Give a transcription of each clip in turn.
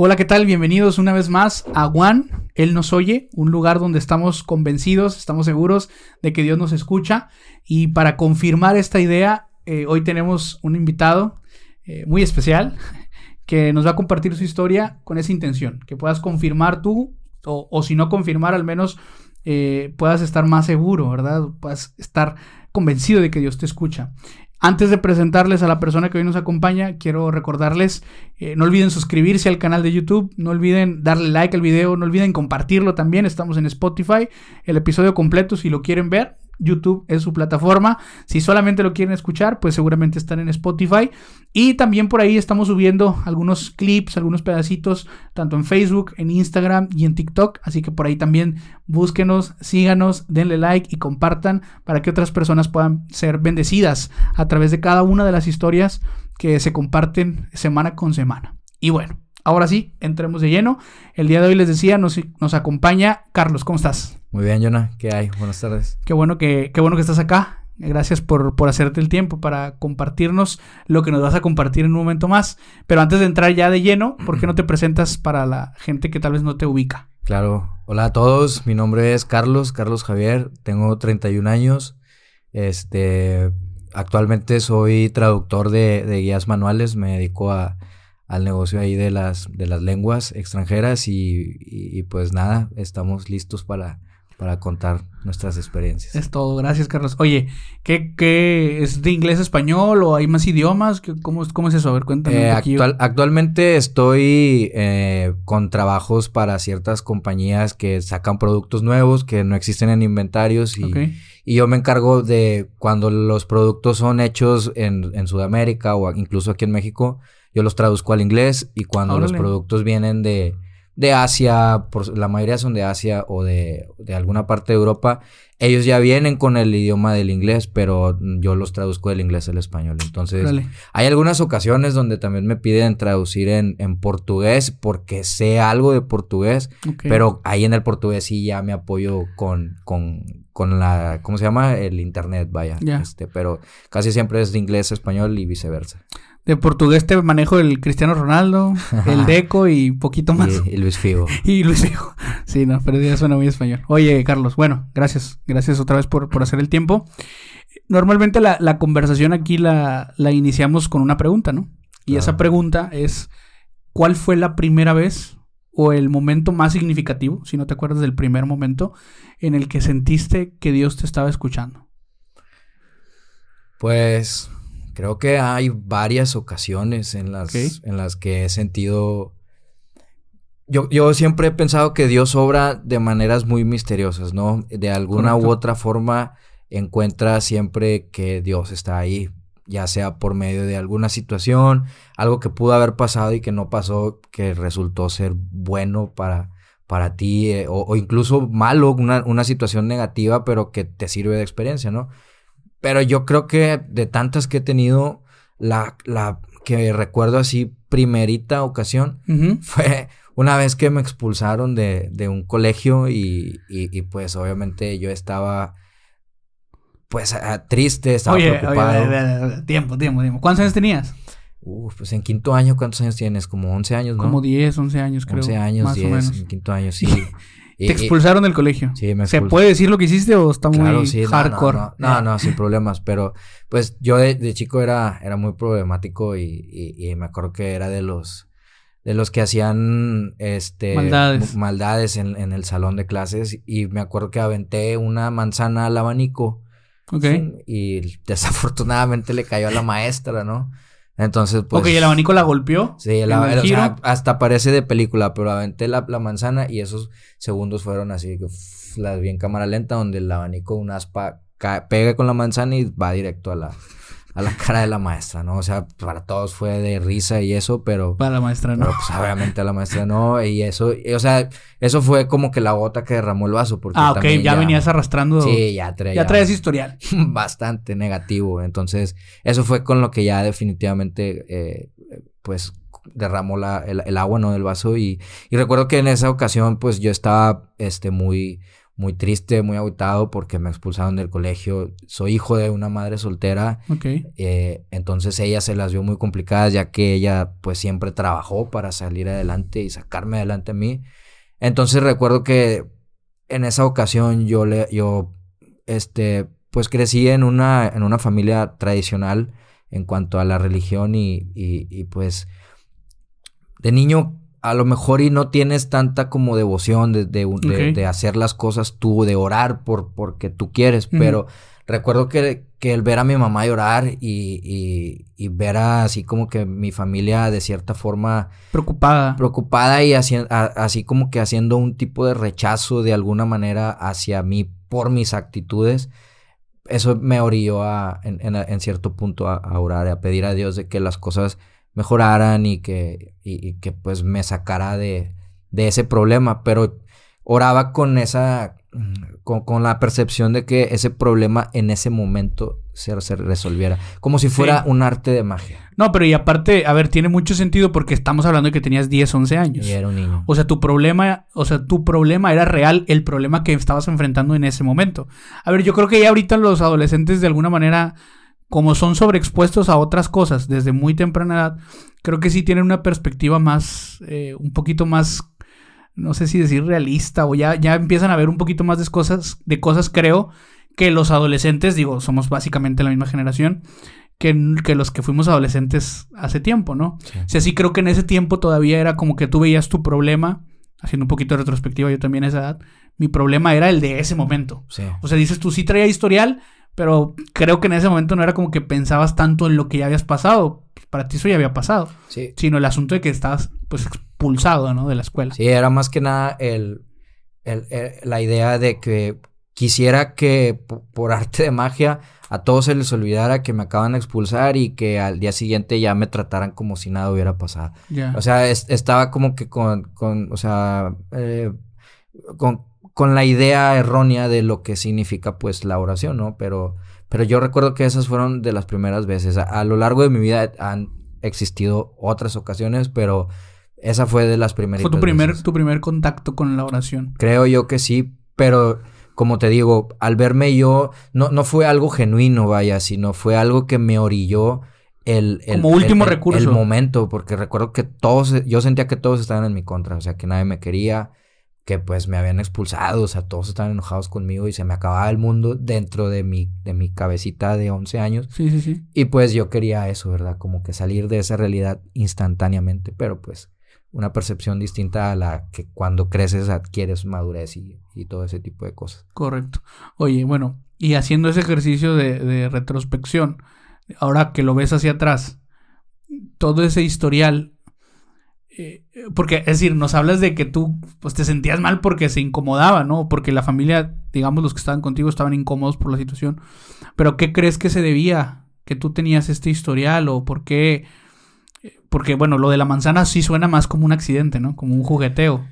Hola, ¿qué tal? Bienvenidos una vez más a One, Él nos oye, un lugar donde estamos convencidos, estamos seguros de que Dios nos escucha. Y para confirmar esta idea, eh, hoy tenemos un invitado eh, muy especial que nos va a compartir su historia con esa intención, que puedas confirmar tú, o, si no confirmar, al menos eh, puedas estar más seguro, ¿verdad? Puedas estar convencido de que Dios te escucha. Antes de presentarles a la persona que hoy nos acompaña, quiero recordarles, eh, no olviden suscribirse al canal de YouTube, no olviden darle like al video, no olviden compartirlo también, estamos en Spotify, el episodio completo si lo quieren ver, YouTube es su plataforma. Si solamente lo quieren escuchar, pues seguramente están en Spotify. Y también por ahí estamos subiendo algunos clips, algunos pedacitos, tanto en Facebook, en Instagram y en TikTok. Así que por ahí también búsquenos, síganos, denle like y compartan para que otras personas puedan ser bendecidas a través de cada una de las historias que se comparten semana con semana. Y bueno, ahora sí, entremos de lleno. El día de hoy les decía, nos, nos acompaña Carlos. ¿Cómo estás? Muy bien, Jonah. ¿Qué hay? Buenas tardes. Qué bueno que, qué bueno que estás acá. Gracias por, por hacerte el tiempo para compartirnos lo que nos vas a compartir en un momento más. Pero antes de entrar ya de lleno, ¿por qué no te presentas para la gente que tal vez no te ubica? Claro. Hola a todos. Mi nombre es Carlos, Carlos Javier. Tengo 31 años. Este, actualmente soy traductor de, guías manuales. Me dedico a, al negocio ahí de las, de las lenguas extranjeras y, y pues nada, estamos listos para para contar nuestras experiencias. Es todo, gracias Carlos. Oye, ¿qué, qué es de inglés a español o hay más idiomas? ¿Cómo, cómo es eso? A ver, cuéntame un eh, actualmente estoy eh, con trabajos para ciertas compañías que sacan productos nuevos que no existen en inventarios y, y yo me encargo de cuando los productos son hechos en, en, Sudamérica o incluso aquí en México, yo los traduzco al inglés y cuando los productos vienen de de Asia, por, la mayoría son de Asia o de, alguna parte de Europa, ellos ya vienen con el idioma del inglés, pero yo los traduzco del inglés al español. Entonces, hay algunas ocasiones donde también me piden traducir en, portugués porque sé algo de portugués, pero ahí en el portugués sí ya me apoyo con, con, con la, ¿cómo se llama? El internet, vaya. Este, pero casi siempre es de inglés a español y viceversa. De portugués te manejo el Cristiano Ronaldo, el Deco y poquito más. Y, Luis Figo. y Luis Figo. Sí, no, pero ya suena muy español. Oye, Carlos, bueno, gracias. Gracias otra vez por, por hacer el tiempo. Normalmente la, la conversación aquí la, la, iniciamos con una pregunta, ¿no? Y esa pregunta es, ¿cuál fue la primera vez o el momento más significativo, si no te acuerdas del primer momento, en el que sentiste que Dios te estaba escuchando? Pues Creo que hay varias ocasiones en las, en las que he sentido... Yo, yo, siempre he pensado que Dios obra de maneras muy misteriosas, ¿no? De alguna u otra forma encuentra siempre que Dios está ahí, ya sea por medio de alguna situación, algo que pudo haber pasado y que no pasó, que resultó ser bueno para, para ti, eh, o, incluso malo, una, una situación negativa, pero que te sirve de experiencia, ¿no? Pero yo creo que de tantas que he tenido, la, la que recuerdo así, primerita ocasión, fue una vez que me expulsaron de, de un colegio y, y, pues obviamente yo estaba pues triste, estaba preocupado. tiempo, tiempo, tiempo. ¿Cuántos años tenías? Uf, pues en quinto año, ¿cuántos años tienes? Como 11 años, ¿no? Como 10, 11 años, creo. 11 años, más 10, o menos. en quinto año, sí. Te expulsaron del colegio. Sí, me ¿Se puede decir lo que hiciste o está muy hardcore? No no, sin problemas. Pero pues yo de, chico era, era muy problemático y, me acuerdo que era de los de los que hacían este maldades, maldades en, en, el salón de clases. Y me acuerdo que aventé una manzana al abanico. Ok. Y desafortunadamente le cayó a la maestra, ¿no? Entonces, pues. Ok, ¿y el abanico la golpeó? Sí, el, o sea, hasta parece de película, pero aventé la, la manzana y esos segundos fueron así, que la vi en cámara lenta, donde el abanico, un aspa, pega con la manzana y va directo a la, a la cara de la maestra, ¿no? O sea, para todos fue de risa y eso, pero... Para la maestra no. Pero pues obviamente a la maestra no, y eso, o sea, eso fue como que la gota que derramó el vaso, porque... Ah, ok, ya, venías arrastrando... Sí, ya traía... Ya traías historial. Bastante negativo, entonces eso fue con lo que ya definitivamente, eh, pues derramó la, el, agua, ¿no? Del vaso y, y recuerdo que en esa ocasión, pues yo estaba, este, muy muy triste, muy agotado porque me expulsaron del colegio. Soy hijo de una madre soltera. Eh, entonces ella se las vio muy complicadas ya que ella pues siempre trabajó para salir adelante y sacarme adelante a mí. Entonces recuerdo que en esa ocasión yo le, yo, este, pues crecí en una, en una familia tradicional en cuanto a la religión y, y, y pues de niño a lo mejor y no tienes tanta como devoción de, de, hacer las cosas tú, de orar por porque tú quieres, pero recuerdo que, que, el ver a mi mamá llorar y, y, ver así como que mi familia de cierta forma... Preocupada. Preocupada y así, así como que haciendo un tipo de rechazo de alguna manera hacia mí por mis actitudes, eso me orilló a, en, en, cierto punto a, a orar, a pedir a Dios de que las cosas mejoraran y que, y, que pues me sacara de, de, ese problema, pero oraba con esa, con, con, la percepción de que ese problema en ese momento se, se resolviera, como si fuera un arte de magia. No, pero y aparte, a ver, tiene mucho sentido porque estamos hablando de que tenías 10, 11 años. Y era un niño. O sea, tu problema, o sea, tu problema era real, el problema que estabas enfrentando en ese momento. A ver, yo creo que ya ahorita los adolescentes de alguna manera como son sobreexpuestos a otras cosas desde muy temprana edad, creo que sí tienen una perspectiva más, eh, un poquito más, no sé si decir realista, o ya, ya empiezan a ver un poquito más de cosas, de cosas, creo, que los adolescentes, digo, somos básicamente la misma generación, que, que los que fuimos adolescentes hace tiempo, ¿no? Sí. O sea, sí creo que en ese tiempo todavía era como que tú veías tu problema, haciendo un poquito de retrospectiva yo también a esa edad, mi problema era el de ese momento. Sí. O sea, dices, tú sí traía historial, pero creo que en ese momento no era como que pensabas tanto en lo que ya habías pasado. Para ti eso ya había pasado. Sí. Sino el asunto de que estabas pues expulsado, ¿no? De la escuela. Sí, era más que nada el, el, la idea de que quisiera que por arte de magia a todos se les olvidara que me acaban de expulsar y que al día siguiente ya me trataran como si nada hubiera pasado. Yeah. O sea, es, estaba como que con, con o sea, eh, con, con la idea errónea de lo que significa pues la oración, ¿no? Pero, pero yo recuerdo que esas fueron de las primeras veces. A, a, lo largo de mi vida han existido otras ocasiones, pero esa fue de las primeras. ¿Fue tu primer, veces. tu primer contacto con la oración? Creo yo que sí, pero como te digo, al verme yo, no, no fue algo genuino, vaya, sino fue algo que me orilló el, el como último el, recurso. El momento, porque recuerdo que todos, yo sentía que todos estaban en mi contra, o sea, que nadie me quería, que pues me habían expulsado, o sea, todos estaban enojados conmigo y se me acababa el mundo dentro de mi, de mi cabecita de 11 años. Sí, sí, sí. Y pues yo quería eso, ¿verdad? Como que salir de esa realidad instantáneamente, pero pues una percepción distinta a la que cuando creces adquieres madurez y, y todo ese tipo de cosas. Correcto. Oye, bueno, y haciendo ese ejercicio de, de retrospección, ahora que lo ves hacia atrás, todo ese historial eh, porque, es decir, nos hablas de que tú pues te sentías mal porque se incomodaba, ¿no? Porque la familia, digamos, los que estaban contigo estaban incómodos por la situación. Pero ¿qué crees que se debía que tú tenías este historial o por qué? Porque, bueno, lo de la manzana sí suena más como un accidente, ¿no? Como un jugueteo.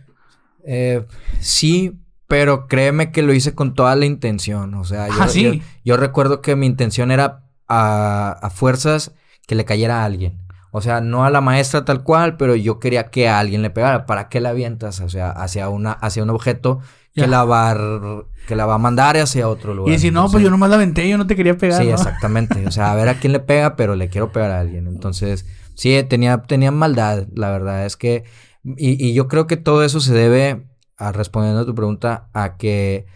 Eh, sí, pero créeme que lo hice con toda la intención. O sea, yo, ah, ¿sí? yo, yo recuerdo que mi intención era a, a fuerzas que le cayera a alguien. O sea, no a la maestra tal cual, pero yo quería que a alguien le pegara. ¿Para qué la avientas? O sea, hacia una, hacia un objeto que ya. la va a, que la va a mandar hacia otro lugar. Y si no, Entonces, pues yo nomás la aventé, yo no te quería pegar. Sí, ¿no? exactamente. O sea, a ver a quién le pega, pero le quiero pegar a alguien. Entonces, sí, tenía, tenía maldad, la verdad. Es que, y, y yo creo que todo eso se debe, a respondiendo a tu pregunta, a que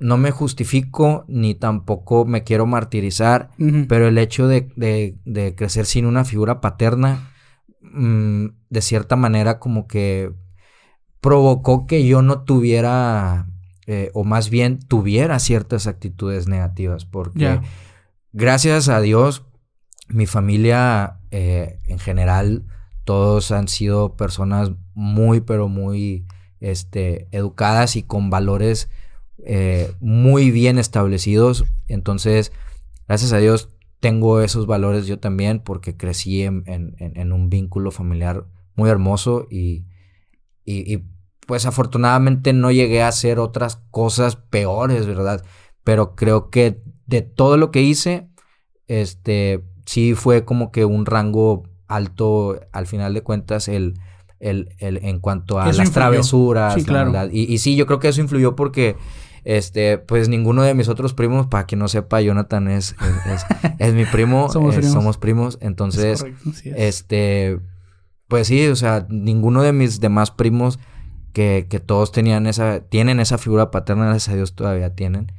no me justifico ni tampoco me quiero martirizar, uh -huh. pero el hecho de, de, de, crecer sin una figura paterna, mmm, de cierta manera como que provocó que yo no tuviera, eh, o más bien tuviera ciertas actitudes negativas, porque yeah. gracias a Dios, mi familia eh, en general, todos han sido personas muy, pero muy este, educadas y con valores eh, muy bien establecidos. Entonces, gracias a Dios, tengo esos valores yo también porque crecí en, en, en un vínculo familiar muy hermoso y, y, y, pues afortunadamente no llegué a hacer otras cosas peores, ¿verdad? Pero creo que de todo lo que hice, este, sí fue como que un rango alto al final de cuentas el... El, el, en cuanto a eso las influyó. travesuras. Sí, claro. y, y, sí, yo creo que eso influyó porque este, pues ninguno de mis otros primos, para quien no sepa, Jonathan es, es, mi primo, somos, primos. somos, primos. entonces, este, pues sí, o sea, ninguno de mis demás primos que, que todos tenían esa, tienen esa figura paterna, gracias a Dios todavía tienen.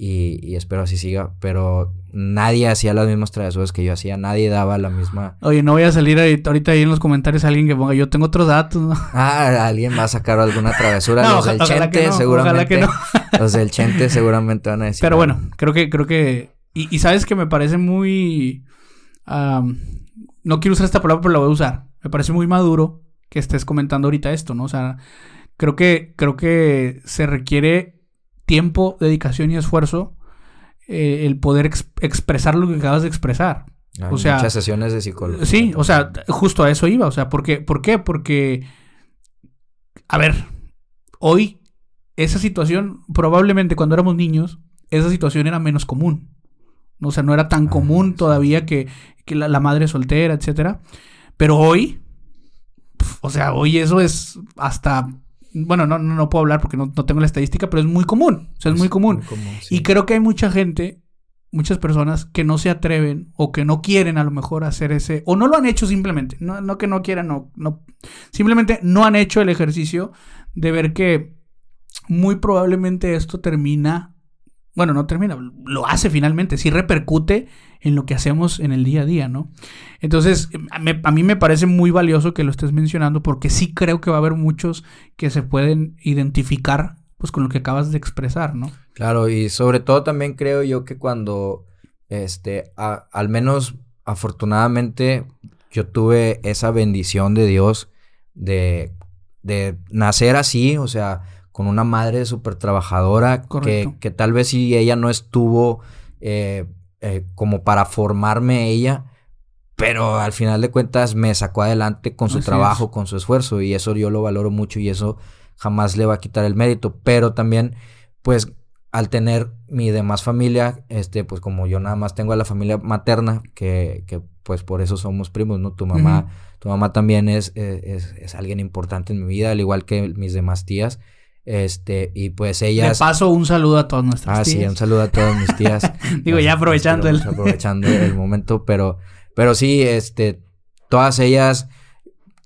Y, y, espero así siga, pero nadie hacía las mismas travesuras que yo hacía, nadie daba la misma... Oye, no voy a salir ahorita ahí en los comentarios alguien que ponga, yo tengo otros datos, ¿no? Ah, alguien va a sacar alguna travesura, los del Chente seguramente, los del Chente seguramente van a decir... Pero bueno, creo que, creo que, y, y sabes que me parece muy... no quiero usar esta palabra, pero la voy a usar, me parece muy maduro que estés comentando ahorita esto, ¿no? O sea, creo que, creo que se requiere tiempo, dedicación y esfuerzo eh, el poder expresar lo que acabas de expresar. o sea, muchas sesiones de psicología. Sí, o sea, justo a eso iba. O sea, ¿por qué? ¿Por qué? Porque, a ver, hoy esa situación, probablemente cuando éramos niños, esa situación era menos común. O sea, no era tan ah, común todavía que, que la, la, madre soltera, etcétera. Pero hoy, o sea, hoy eso es hasta bueno, no, no, puedo hablar porque no, tengo la estadística, pero es muy común. O sea, es, muy común. Y creo que hay mucha gente, muchas personas que no se atreven o que no quieren a lo mejor hacer ese, o no lo han hecho simplemente. No, no que no quieran, no, no. Simplemente no han hecho el ejercicio de ver que muy probablemente esto termina bueno, no termina, lo hace finalmente, sí repercute en lo que hacemos en el día a día, ¿no? Entonces, a mí me parece muy valioso que lo estés mencionando porque sí creo que va a haber muchos que se pueden identificar pues con lo que acabas de expresar, ¿no? Claro, y sobre todo también creo yo que cuando, este, al menos afortunadamente yo tuve esa bendición de Dios de, de nacer así, o sea, con una madre súper trabajadora que, que, tal vez si ella no estuvo eh, eh, como para formarme ella, pero al final de cuentas me sacó adelante con su trabajo, con su esfuerzo y eso yo lo valoro mucho y eso jamás le va a quitar el mérito, pero también pues al tener mi demás familia, este pues como yo nada más tengo a la familia materna que, que pues por eso somos primos, ¿no? Tu mamá, tu mamá también es, es, es alguien importante en mi vida, al igual que mis demás tías. Este, y pues ellas. Le paso un saludo a todas nuestras ah, tías. Ah, sí, un saludo a todas mis tías. Digo, ya aprovechando el. Aprovechando el momento, pero, pero sí, este, todas ellas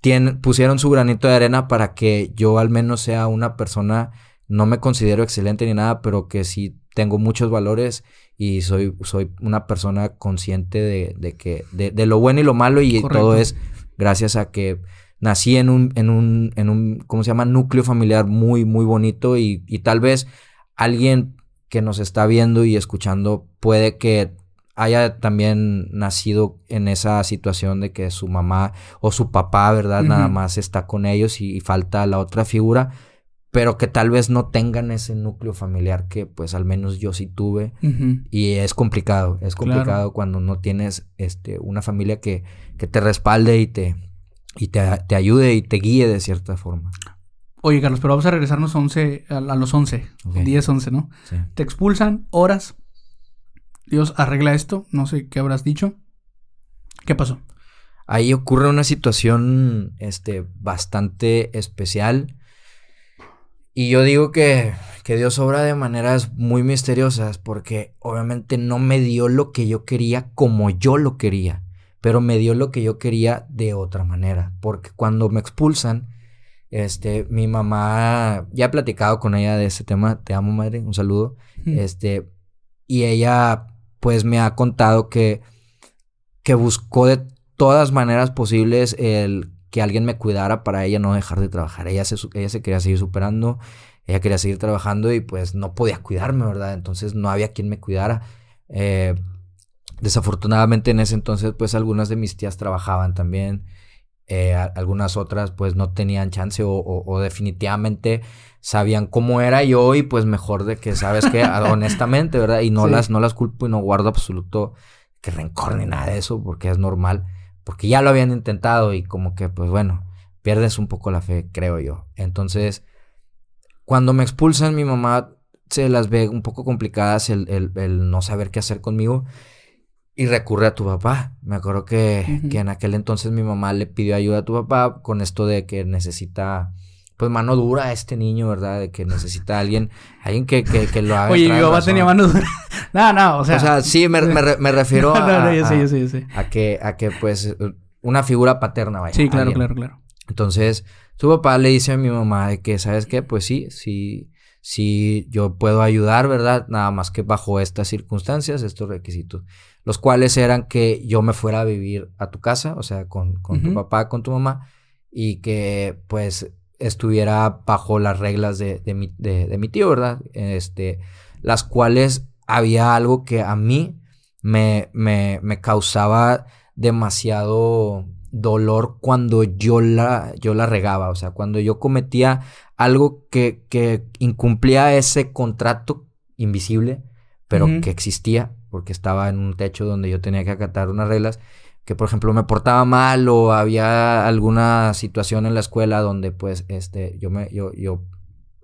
tienen, pusieron su granito de arena para que yo al menos sea una persona, no me considero excelente ni nada, pero que sí tengo muchos valores y soy, soy una persona consciente de, de que, de, de, lo bueno y lo malo y todo es gracias a que nací en un, en un, en un, ¿cómo se llama? Núcleo familiar muy, muy bonito y, y tal vez alguien que nos está viendo y escuchando puede que haya también nacido en esa situación de que su mamá o su papá, ¿verdad? Nada más está con ellos y, falta la otra figura, pero que tal vez no tengan ese núcleo familiar que pues al menos yo sí tuve y es complicado, es complicado cuando no tienes este, una familia que, que te respalde y te, y te, ayude y te guíe de cierta forma. Oye, Carlos, pero vamos a regresarnos a, 11, a, los 11, 10, 11, ¿no? Te expulsan horas. Dios arregla esto. No sé qué habrás dicho. ¿Qué pasó? Ahí ocurre una situación este, bastante especial. Y yo digo que, que Dios obra de maneras muy misteriosas porque obviamente no me dio lo que yo quería como yo lo quería pero me dio lo que yo quería de otra manera, porque cuando me expulsan, este, mi mamá, ya he platicado con ella de ese tema, te amo madre, un saludo, este, y ella pues me ha contado que, que buscó de todas maneras posibles el que alguien me cuidara para ella no dejar de trabajar, ella se, ella se quería seguir superando, ella quería seguir trabajando y pues no podía cuidarme, ¿verdad? Entonces no había quien me cuidara. Eh, Desafortunadamente en ese entonces pues algunas de mis tías trabajaban también, eh, algunas otras pues no tenían chance o, definitivamente sabían cómo era yo y pues mejor de que sabes que honestamente, ¿verdad? Y no, las, no las culpo y no guardo absoluto que rencor ni nada de eso porque es normal, porque ya lo habían intentado y como que pues bueno, pierdes un poco la fe, creo yo. Entonces, cuando me expulsan mi mamá se las ve un poco complicadas el, el no saber qué hacer conmigo y recurre a tu papá. Me acuerdo que, que, en aquel entonces mi mamá le pidió ayuda a tu papá con esto de que necesita pues mano dura a este niño, ¿verdad? De que necesita a alguien, alguien que, que, que lo haga. Oye, mi papá tenía mano dura. no, no, o sea. O sea, sí, me, me, me refiero no, no, a, yo sé, a- yo sé, yo sé. a que, a que, pues, una figura paterna, vaya. Sí, claro, alguien. claro, claro. Entonces, su papá le dice a mi mamá de que, ¿sabes qué? Pues sí, sí, sí, yo puedo ayudar, ¿verdad? Nada más que bajo estas circunstancias, estos requisitos, los cuales eran que yo me fuera a vivir a tu casa, o sea, con, con tu papá, con tu mamá, y que, pues, estuviera bajo las reglas de, de mi, de, de mi tío, ¿verdad? Este, las cuales había algo que a mí me, me, me causaba demasiado dolor cuando yo la, yo la regaba, o sea, cuando yo cometía algo que, que incumplía ese contrato invisible, pero que existía, porque estaba en un techo donde yo tenía que acatar unas reglas, que por ejemplo me portaba mal o había alguna situación en la escuela donde pues este, yo, me, yo, yo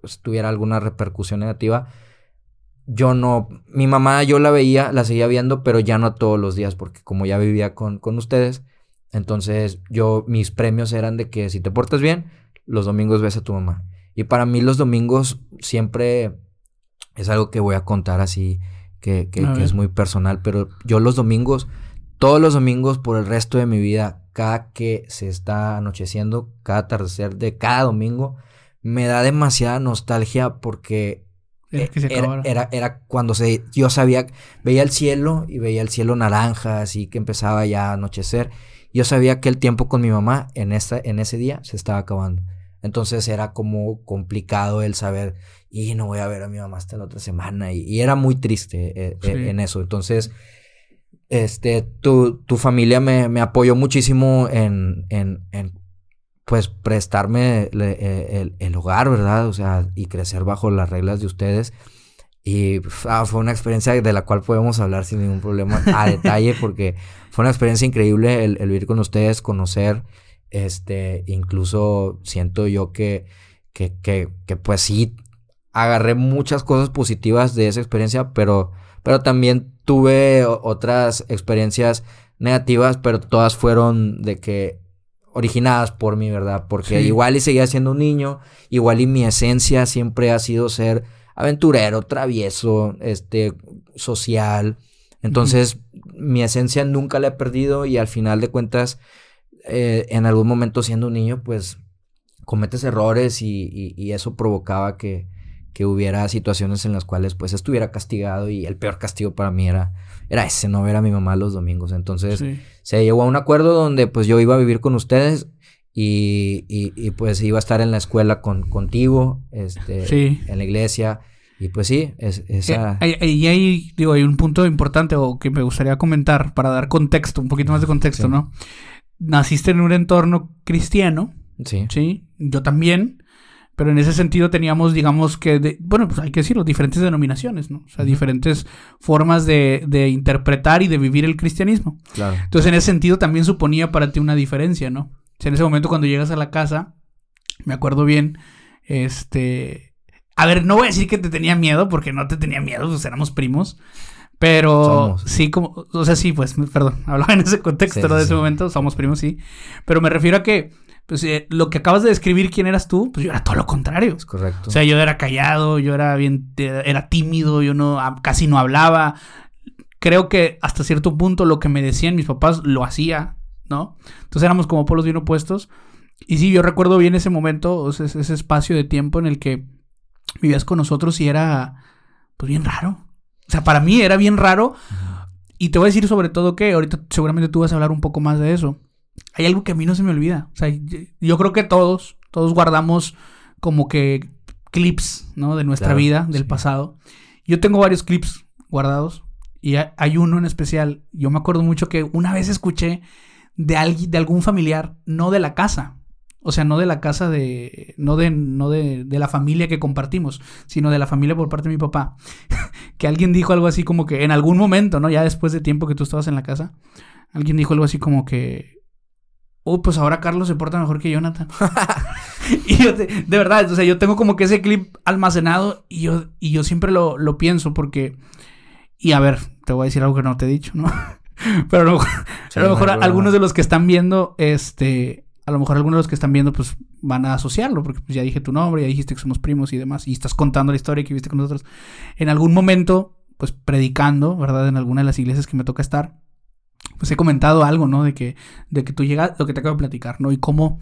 pues, tuviera alguna repercusión negativa, yo no, mi mamá yo la veía, la seguía viendo, pero ya no todos los días, porque como ya vivía con, con ustedes, entonces yo, mis premios eran de que si te portas bien, los domingos ves a tu mamá. Y para mí los domingos siempre es algo que voy a contar así, que, que- que es muy personal, pero yo los domingos, todos los domingos por el resto de mi vida, cada que se está anocheciendo, cada atardecer de cada domingo, me da demasiada nostalgia porque Era que se era, acabara. era, era cuando se, yo sabía, veía el cielo y veía el cielo naranja, así que empezaba ya a anochecer. Yo sabía que el tiempo con mi mamá en, esta, en ese día se estaba acabando. Entonces era como complicado el saber, y no voy a ver a mi mamá hasta la otra semana. Y, y era muy triste eh, eh, Sí. en eso. Entonces, este, tu, tu familia me, me apoyó muchísimo en, en, en, pues, prestarme le- eh, el, el hogar, ¿verdad? O sea, y crecer bajo las reglas de ustedes. Y ah, fue una experiencia de la cual podemos hablar sin ningún problema a detalle, porque fue una experiencia increíble el, el vivir con ustedes, conocer, este, incluso siento yo que, que, que, que pues sí, agarré muchas cosas positivas de esa experiencia, pero, pero también tuve otras experiencias negativas, pero todas fueron de que originadas por mí, ¿verdad? Porque Sí. igual y seguía siendo un niño, igual y mi esencia siempre ha sido ser aventurero, travieso, este, social. Entonces, mi esencia nunca la he perdido y al final de cuentas, eh, en algún momento siendo un niño, pues cometes errores y, y- y eso provocaba que, que hubiera situaciones en las cuales pues estuviera castigado y el peor castigo para mí era, era ese, no ver a mi mamá los domingos. Entonces Sí. se llegó a un acuerdo donde pues yo iba a vivir con ustedes y, y- y, pues iba a estar en la escuela con, contigo, este, Sí. en la iglesia y pues sí, es, esa... Eh, Y hay, digo, hay un punto importante o que me gustaría comentar para dar contexto, un poquito más de contexto, Sí. ¿no? Naciste en un entorno cristiano, sí, ¿sí? Yo también, pero en ese sentido teníamos, digamos que, de- bueno, pues hay que decirlo, diferentes denominaciones, ¿no? O sea, diferentes formas de, de interpretar y de vivir el cristianismo. claro. Entonces, en ese sentido también suponía para ti una diferencia, ¿no? O sea, en ese momento cuando llegas a la casa, me acuerdo bien, este... A ver, no voy a decir que te tenía miedo, porque no te tenía miedo, pues éramos primos. Pero Somos. sí, como, o sea, sí, pues, perdón, hablaba en ese contexto, Sí, ¿no? sí, De ese sí. momento, somos primos, sí. Pero me refiero a que, pues, eh, lo que acabas de describir, quién eras tú, pues yo era todo lo contrario. Es correcto. O sea, yo era callado, yo era bien, era tímido, yo no, ah, casi no hablaba. Creo que hasta cierto punto lo que me decían mis papás lo hacía, ¿no? Entonces éramos como polos bien opuestos. Y sí, yo recuerdo bien ese momento, o sea, ese ese espacio de tiempo en el que vivías con nosotros y era, pues bien raro. O sea, para mí era bien raro. Y te voy a decir sobre todo que ahorita seguramente tú vas a hablar un poco más de eso. Hay algo que a mí no se me olvida. O sea, yo- creo que todos, todos guardamos como que clips, ¿no? De nuestra Claro, vida, del sí. pasado. Yo tengo varios clips guardados y ha- hay uno en especial. Yo me acuerdo mucho que una vez escuché de alguien, de algún familiar, no de la casa. O sea, no de la casa de. No de, no de, de la familia que compartimos, sino de la familia por parte de mi papá. que alguien dijo algo así como que en algún momento, ¿no? Ya después de tiempo que tú estabas en la casa, alguien dijo algo así como que. Oh, pues ahora Carlos se porta mejor que Jonathan. y yo, te- de verdad, o sea, yo tengo como que ese clip almacenado y yo, y yo siempre lo, lo pienso porque. Y a ver, te voy a decir algo que no te he dicho, ¿no? Pero a lo mejor, Sí, a lo no hay mejor problema. algunos de los que están viendo, este, a lo mejor algunos de los que están viendo, pues van a asociarlo, porque pues, ya dije tu nombre, ya dijiste que somos primos y demás, y estás contando la historia que viste con nosotros. En algún momento, pues predicando, ¿verdad? En alguna de las iglesias que me toca estar, pues he comentado algo, ¿no? De que, de que tú llegas, lo que te acabo de platicar, ¿no? Y cómo,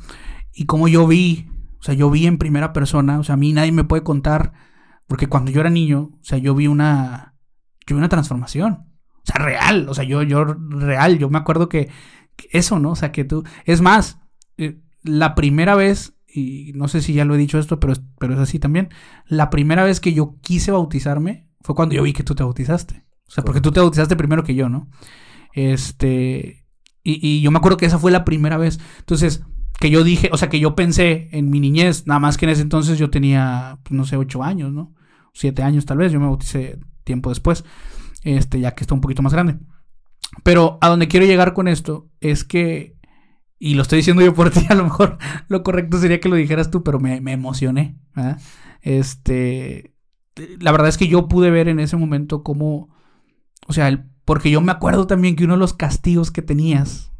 y cómo yo vi, o sea, yo vi en primera persona, o sea, a mí nadie me puede contar, porque cuando yo era niño, o sea, yo vi una, yo vi una transformación, o sea, real, o sea, yo, yo, real, yo me acuerdo que, eso, ¿no? O sea, que tú, es más, eh, la primera vez, y no sé si ya lo he dicho esto, pero, pero es así también, la primera vez que yo quise bautizarme fue cuando yo vi que tú te bautizaste. O sea, porque tú te bautizaste primero que yo, ¿no? Este. Y, yo me acuerdo que esa fue la primera vez. Entonces, que yo dije, o sea, que yo pensé en mi niñez, nada más que en ese entonces yo tenía, pues, no sé, ocho años, ¿no? Siete años tal vez, yo me bauticé tiempo después, este, ya que está un poquito más grande. Pero a donde quiero llegar con esto es que, y lo estoy diciendo yo por ti, a lo mejor lo correcto sería que lo dijeras tú, pero me, me emocioné. Este, la verdad es que yo pude ver en ese momento cómo, o sea, el porque yo me acuerdo también que uno de los castigos que tenías,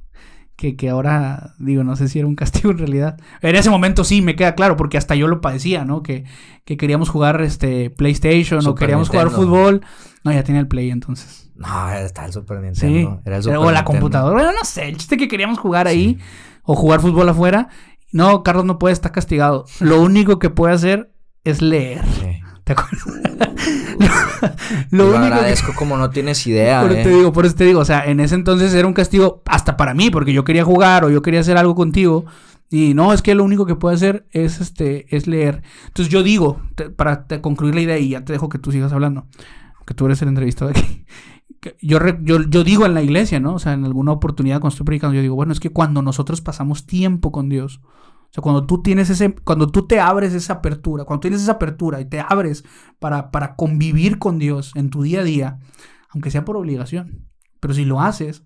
que, que ahora digo, no sé si era un castigo en realidad. En ese momento sí, me queda claro, porque hasta yo lo padecía, ¿no? Que, que queríamos jugar este PlayStation o queríamos jugar fútbol. No, ya tenía el Play entonces. No, estaba el Super Nintendo. Era el Super o la computadora. Bueno, no sé, el chiste que queríamos jugar ahí o jugar fútbol afuera. No, Carlos no puede, estar castigado. Lo único que puede hacer es leer. Sí. ¿Te acuerdas? lo, agradezco como no tienes idea. Por, eh. te digo, por eso te digo, o sea, en ese entonces era un castigo hasta para mí, porque yo quería jugar o yo quería hacer algo contigo. Y no, es que lo único que puedo hacer es este es leer. Entonces yo digo, para concluir la idea y ya te dejo que tú sigas hablando, que tú eres el entrevistado aquí. Yo, yo, digo en la iglesia, ¿no? O sea, en alguna oportunidad cuando estoy predicando, yo digo, bueno, es que cuando nosotros pasamos tiempo con Dios, o sea, cuando tú tienes ese, cuando tú te abres esa apertura, cuando tienes esa apertura y te abres para, para convivir con Dios en tu día a día, aunque sea por obligación, pero si lo haces,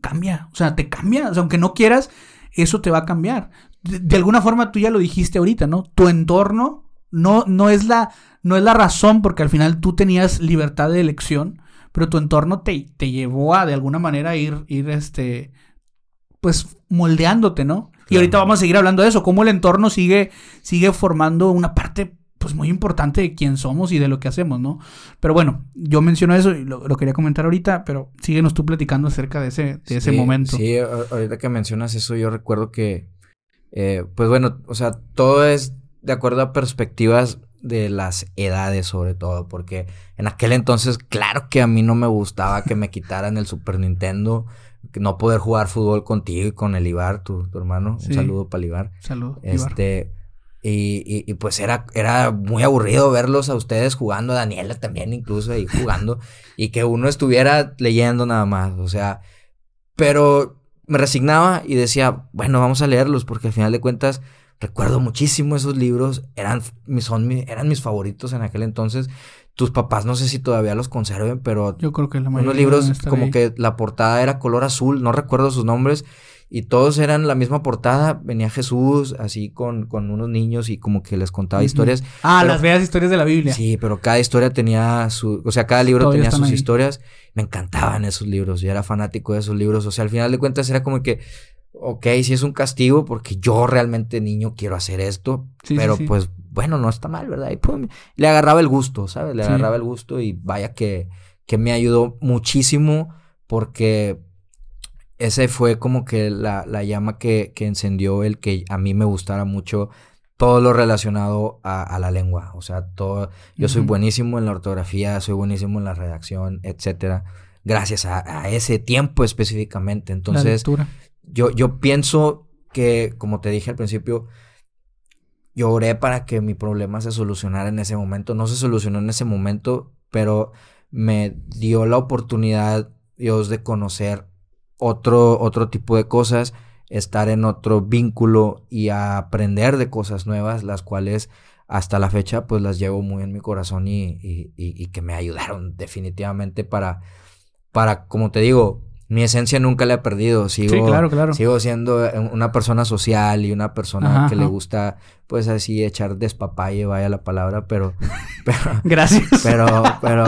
cambia, o sea, te cambia, o sea, aunque no quieras, eso te va a cambiar. De, alguna forma tú ya lo dijiste ahorita, ¿no? Tu entorno no, no, es la, no es la razón porque al final tú tenías libertad de elección, pero tu entorno te, te llevó a de alguna manera ir, ir este, pues moldeándote, ¿no? Y ahorita vamos a seguir hablando de eso, cómo el entorno sigue, sigue formando una parte pues muy importante de quién somos y de lo que hacemos, ¿no? Pero bueno, yo menciono eso y lo, quería comentar ahorita, pero síguenos tú platicando acerca de ese, de ese momento. Sí, ahorita que mencionas eso, yo recuerdo que, eh, pues bueno, o sea, todo es de acuerdo a perspectivas de las edades sobre todo, porque en aquel entonces, claro que a mí no me gustaba que me quitaran el Super Nintendo no poder jugar fútbol contigo y con el Ibar, tu, hermano. Un saludo para el Ibar. Saludo. Este, y, y, pues era, era muy aburrido verlos a ustedes jugando, a Daniela también incluso ahí jugando, y que uno estuviera leyendo nada más. O sea, pero me resignaba y decía, bueno, vamos a leerlos, porque al final de cuentas recuerdo muchísimo esos libros, eran, son, eran mis favoritos en aquel entonces tus papás no sé si todavía los conserven, pero yo creo que la mayoría unos libros como que la portada era color azul, no recuerdo sus nombres y todos eran la misma portada, venía Jesús así con, con unos niños y como que les contaba historias. Ah, las veas historias de la Biblia. Sí, pero cada historia tenía su, o sea, cada libro tenía sus historias. Me encantaban esos libros, yo era fanático de esos libros, o sea, al final de cuentas era como que ok, sí es un castigo porque yo realmente niño quiero hacer esto, pero pues bueno, no está mal, ¿verdad? Y pum, le agarraba el gusto, ¿sabes? Le agarraba el gusto y vaya que, que me ayudó muchísimo porque ese fue como que la, la llama que, que, encendió el que a mí me gustara mucho todo lo relacionado a, la lengua. O sea, todo, yo soy buenísimo en la ortografía, soy buenísimo en la redacción, etcétera. Gracias a, a ese tiempo específicamente. Entonces, yo, yo pienso que, como te dije al principio, yo oré para que mi problema se solucionara en ese momento. No se solucionó en ese momento, pero me dio la oportunidad, Dios, de conocer otro, otro tipo de cosas, estar en otro vínculo y aprender de cosas nuevas, las cuales hasta la fecha pues las llevo muy en mi corazón y, y, y que me ayudaron definitivamente para, para, como te digo, mi esencia nunca la he perdido. Sigo, Sí, claro, claro. sigo siendo una persona social y una persona Ajá, que le gusta, pues así, echar despapalle, vaya la palabra, pero, pero, Gracias. pero, pero,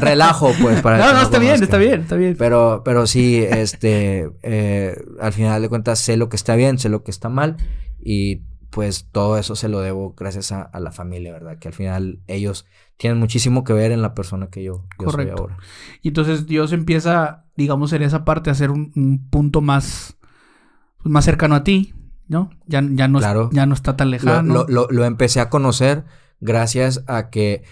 relajo, pues, para no, no, está bien, está bien, está bien. Pero, pero sí, este, eh, al final de cuentas sé lo que está bien, sé lo que está mal y pues todo eso se lo debo gracias a, a la familia, ¿verdad? Que al final ellos tienen muchísimo que ver en la persona que yo, yo soy ahora. Y entonces Dios empieza, digamos, en esa parte a ser un, un punto más, pues, más cercano a ti, ¿no? Ya, ya, no, Claro. ya no está tan Lo, lejano. lo, lo- lo empecé a conocer gracias a que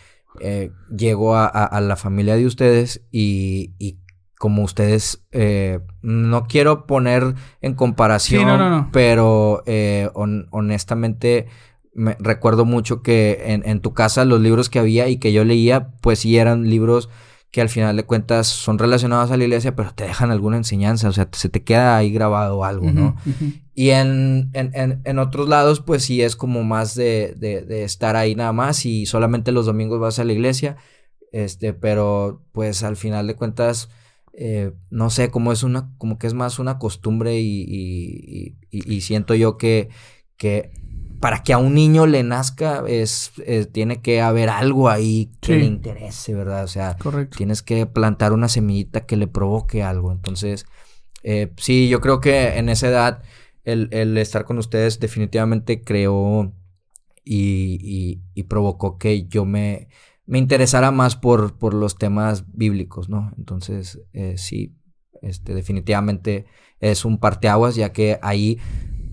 eh, llegó a, a- a la familia de ustedes y, y como ustedes, eh, no quiero poner en comparación, Sí, no, no, no. pero eh, hon- honestamente me, recuerdo mucho que en, en tu casa los libros que había y que yo leía, pues sí eran libros que al final de cuentas son relacionados a la iglesia, pero te dejan alguna enseñanza, o sea, se te queda ahí grabado algo, ¿no? Y en, en, en, en otros lados, pues sí es como más de, de, de estar ahí nada más y solamente los domingos vas a la iglesia. Este, pero pues al final de cuentas, eh, no sé, como es una, como que es más una costumbre y, y, y- y siento yo que, que para que a un niño le nazca es, es- tiene que haber algo ahí que Sí. le interese, ¿verdad? O sea, Correcto. tienes que plantar una semillita que le provoque algo. Entonces, eh, sí, yo creo que en esa edad el, el estar con ustedes definitivamente creó y, y- y provocó que yo me, me interesara más por, por los temas bíblicos, ¿no? Entonces, eh, sí, este, definitivamente es un parteaguas, ya que ahí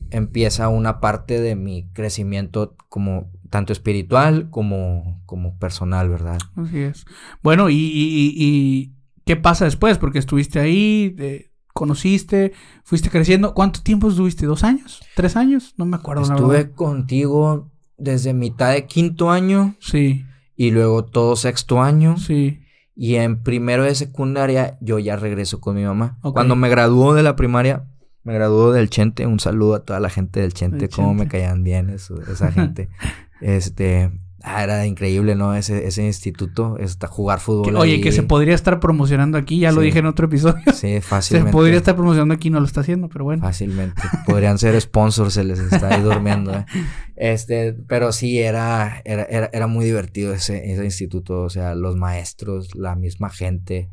empieza una parte de mi crecimiento como tanto espiritual como, como personal, ¿verdad? Así es. Bueno, y, y- qué pasa después? Porque estuviste ahí, eh, conociste, fuiste creciendo. ¿Cuánto tiempo estuviste? ¿Dos años? ¿Tres años? No me acuerdo. Estuve contigo desde mitad de quinto año Sí, y luego todo sexto año. sí. Y en primero de secundaria yo ya regreso con mi mamá. Cuando me graduó de la primaria, me graduó del Chente. Un saludo a toda la gente del Chente. Cómo me caían bien eso- esa gente. este, ah, era increíble, ¿no? Ese, ese instituto, jugar fútbol. Que- oye, ahí. que se podría estar promocionando aquí, ya lo Sí. dije en otro episodio. Sí, Se fácilmente. podría estar promocionando aquí, no lo está haciendo, pero bueno. Fácilmente. Podrían ser sponsors, se les está ahí durmiendo. ¿eh? Este, pero sí, era, era, era, era muy divertido ese, ese instituto. O sea, los maestros, la misma gente,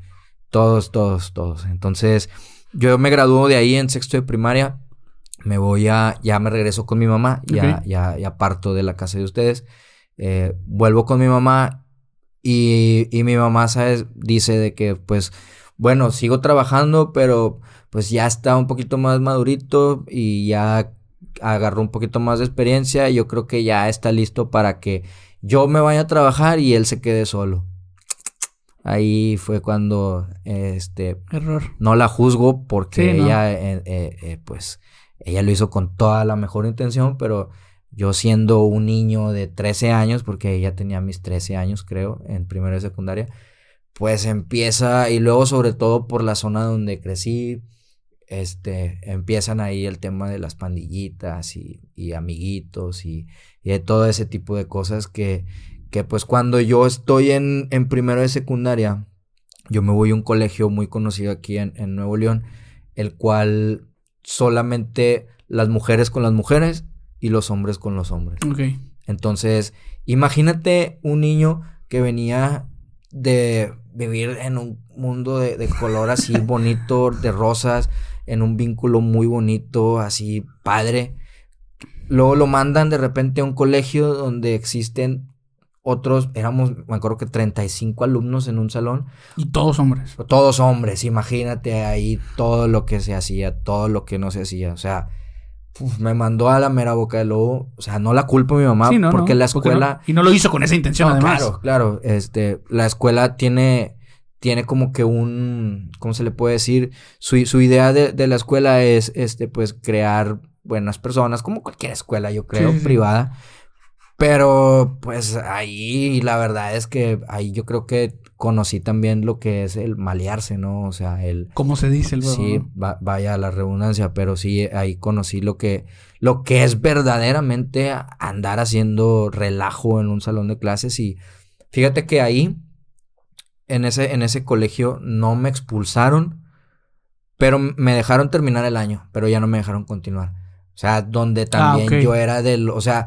todos, todos, todos. Entonces, yo me graduó de ahí en sexto de primaria. Me voy a, ya me regreso con mi mamá, ya, Ok. ya, ya parto de la casa de ustedes. Eh, vuelvo con mi mamá y, y mi mamá, ¿sabes? Dice de que, pues, bueno, sigo trabajando, pero pues ya está un poquito más madurito y ya agarró un poquito más de experiencia. y Yo creo que ya está listo para que yo me vaya a trabajar y él se quede solo. Ahí fue cuando, este, Error. no la juzgo porque Sí, no. ella, eh, eh, eh, pues, ella lo hizo con toda la mejor intención, pero yo siendo un niño de 13 años, porque ella tenía mis 13 años, creo, en primero de secundaria, pues empieza, y luego sobre todo por la zona donde crecí, este, empiezan ahí el tema de las pandillitas y, y amiguitos y, y de todo ese tipo de cosas que, que pues cuando yo estoy en, en primero de secundaria, yo me voy a un colegio muy conocido aquí en, en Nuevo León, el cual solamente las mujeres con las mujeres y los hombres con los hombres. Ok. Entonces, imagínate un niño que venía de vivir en un mundo de, de color así bonito, de rosas, en un vínculo muy bonito, así padre. Luego lo mandan de repente a un colegio donde existen otros, éramos, me acuerdo que 35 alumnos en un salón, Y todos hombres. todos hombres, imagínate ahí todo lo que se hacía, todo lo que no se hacía, o sea, uf, me mandó a la mera boca de lobo, o sea, no la culpo a mi mamá, Sí, no, porque no, la ¿por qué no? escuela... Y no lo hizo con esa intención, además. Claro, claro. Este, la escuela tiene, tiene como que un, ¿cómo se le puede decir? Su, su idea de, de la escuela es, este, pues, crear buenas personas, como cualquier escuela, yo creo, Sí, sí, sí. privada. Pero, pues, ahí la verdad es que ahí yo creo que conocí también lo que es el malearse, ¿no? O sea, el, Como se dice luego. Sí, ¿no? va- vaya la redundancia, pero sí ahí conocí lo que, lo que es verdaderamente andar haciendo relajo en un salón de clases y fíjate que ahí, en ese, en ese colegio, no me expulsaron, Pero me dejaron terminar el año, pero ya no me dejaron continuar. O sea, donde también yo era del, o sea,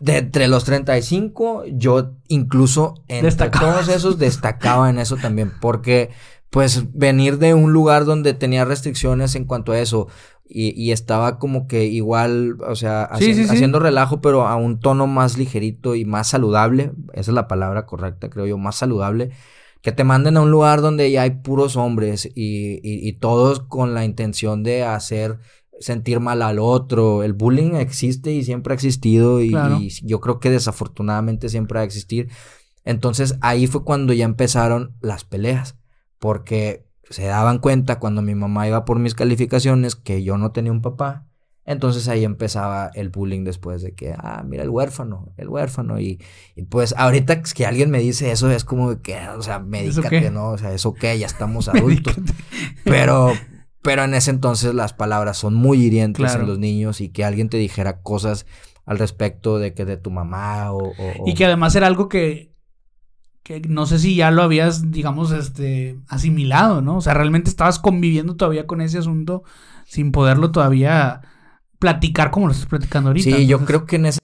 de entre los 35, yo incluso entre todos esos destacaba en eso también, porque pues venir de un lugar donde tenía restricciones en cuanto a eso y, estaba como que igual, o sea, haciendo relajo, pero a un tono más ligerito y más saludable, esa es la palabra correcta, creo yo, más saludable, que te manden a un lugar donde ya hay puros hombres y, y todos con la intención de hacer sentir mal al otro. El bullying existe y siempre ha existido y, yo creo que desafortunadamente siempre va a existir. Entonces ahí fue cuando ya empezaron las peleas, porque se daban cuenta cuando mi mamá iba por mis calificaciones que yo no tenía un papá. Entonces ahí empezaba el bullying después de que, ah, mira el huérfano, el huérfano. Y, pues ahorita que alguien me dice eso es como que, o sea, médicate, ¿no? O sea, eso qué, ya estamos adultos. Pero pero en ese entonces las palabras son muy hirientes en los niños y que alguien te dijera cosas al respecto de que de tu mamá o, Y que además era algo que, que no sé si ya lo habías, digamos, este, asimilado, ¿no? O sea, realmente estabas conviviendo todavía con ese asunto sin poderlo todavía platicar como lo estás platicando ahorita. Sí, yo creo que en ese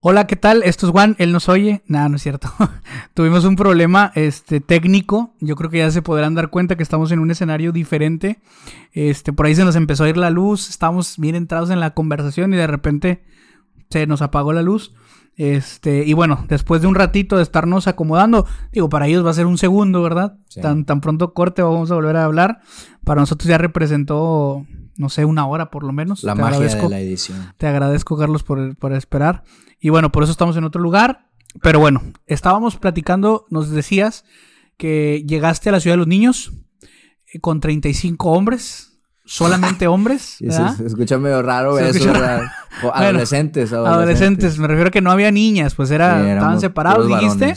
Hola, ¿qué tal? Esto es Juan, él nos oye. Nada, no es cierto. Tuvimos un problema este, técnico. Yo creo que ya se podrán dar cuenta que estamos en un escenario diferente. Este, por ahí se nos empezó a ir la luz. Estábamos bien entrados en la conversación y de repente se nos apagó la luz. Este, y bueno, después de un ratito de estarnos acomodando, digo, para ellos va a ser un segundo, ¿verdad? Tan, tan pronto corte, vamos a volver a hablar. Para nosotros ya representó no sé, una hora por lo menos. La magia de la edición. Te agradezco, Carlos, por, por esperar. Y bueno, por eso estamos en otro lugar. Pero bueno, estábamos platicando, nos decías que llegaste a la ciudad de los niños eh, con 35 hombres, solamente hombres. Se, escucha medio raro eso, adolescentes, adolescentes, Me refiero a que no había niñas, pues era, estaban separados, dijiste.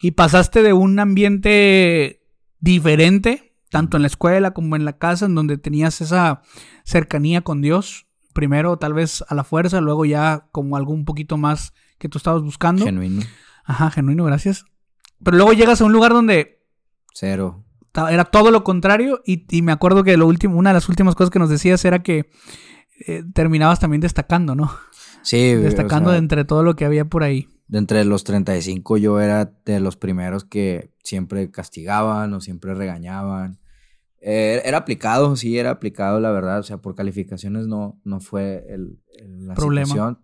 Y pasaste de un ambiente diferente, tanto en la escuela como en la casa, en donde tenías esa cercanía con Dios, primero tal vez a la fuerza, luego ya como algo un poquito más que tú estabas buscando. Genuino. Ajá, genuino, gracias. Pero luego llegas a un lugar donde... Cero. Era todo lo contrario y, me acuerdo que lo último, una de las últimas cosas que nos decías era que eh, terminabas también destacando, ¿no? Sí. Destacando de entre todo lo que había por ahí. De entre los 35 yo era de los primeros que siempre castigaban o siempre regañaban. Eh, era aplicado, sí, era aplicado, la verdad. O sea, por calificaciones no, no fue el, la Problema. situación.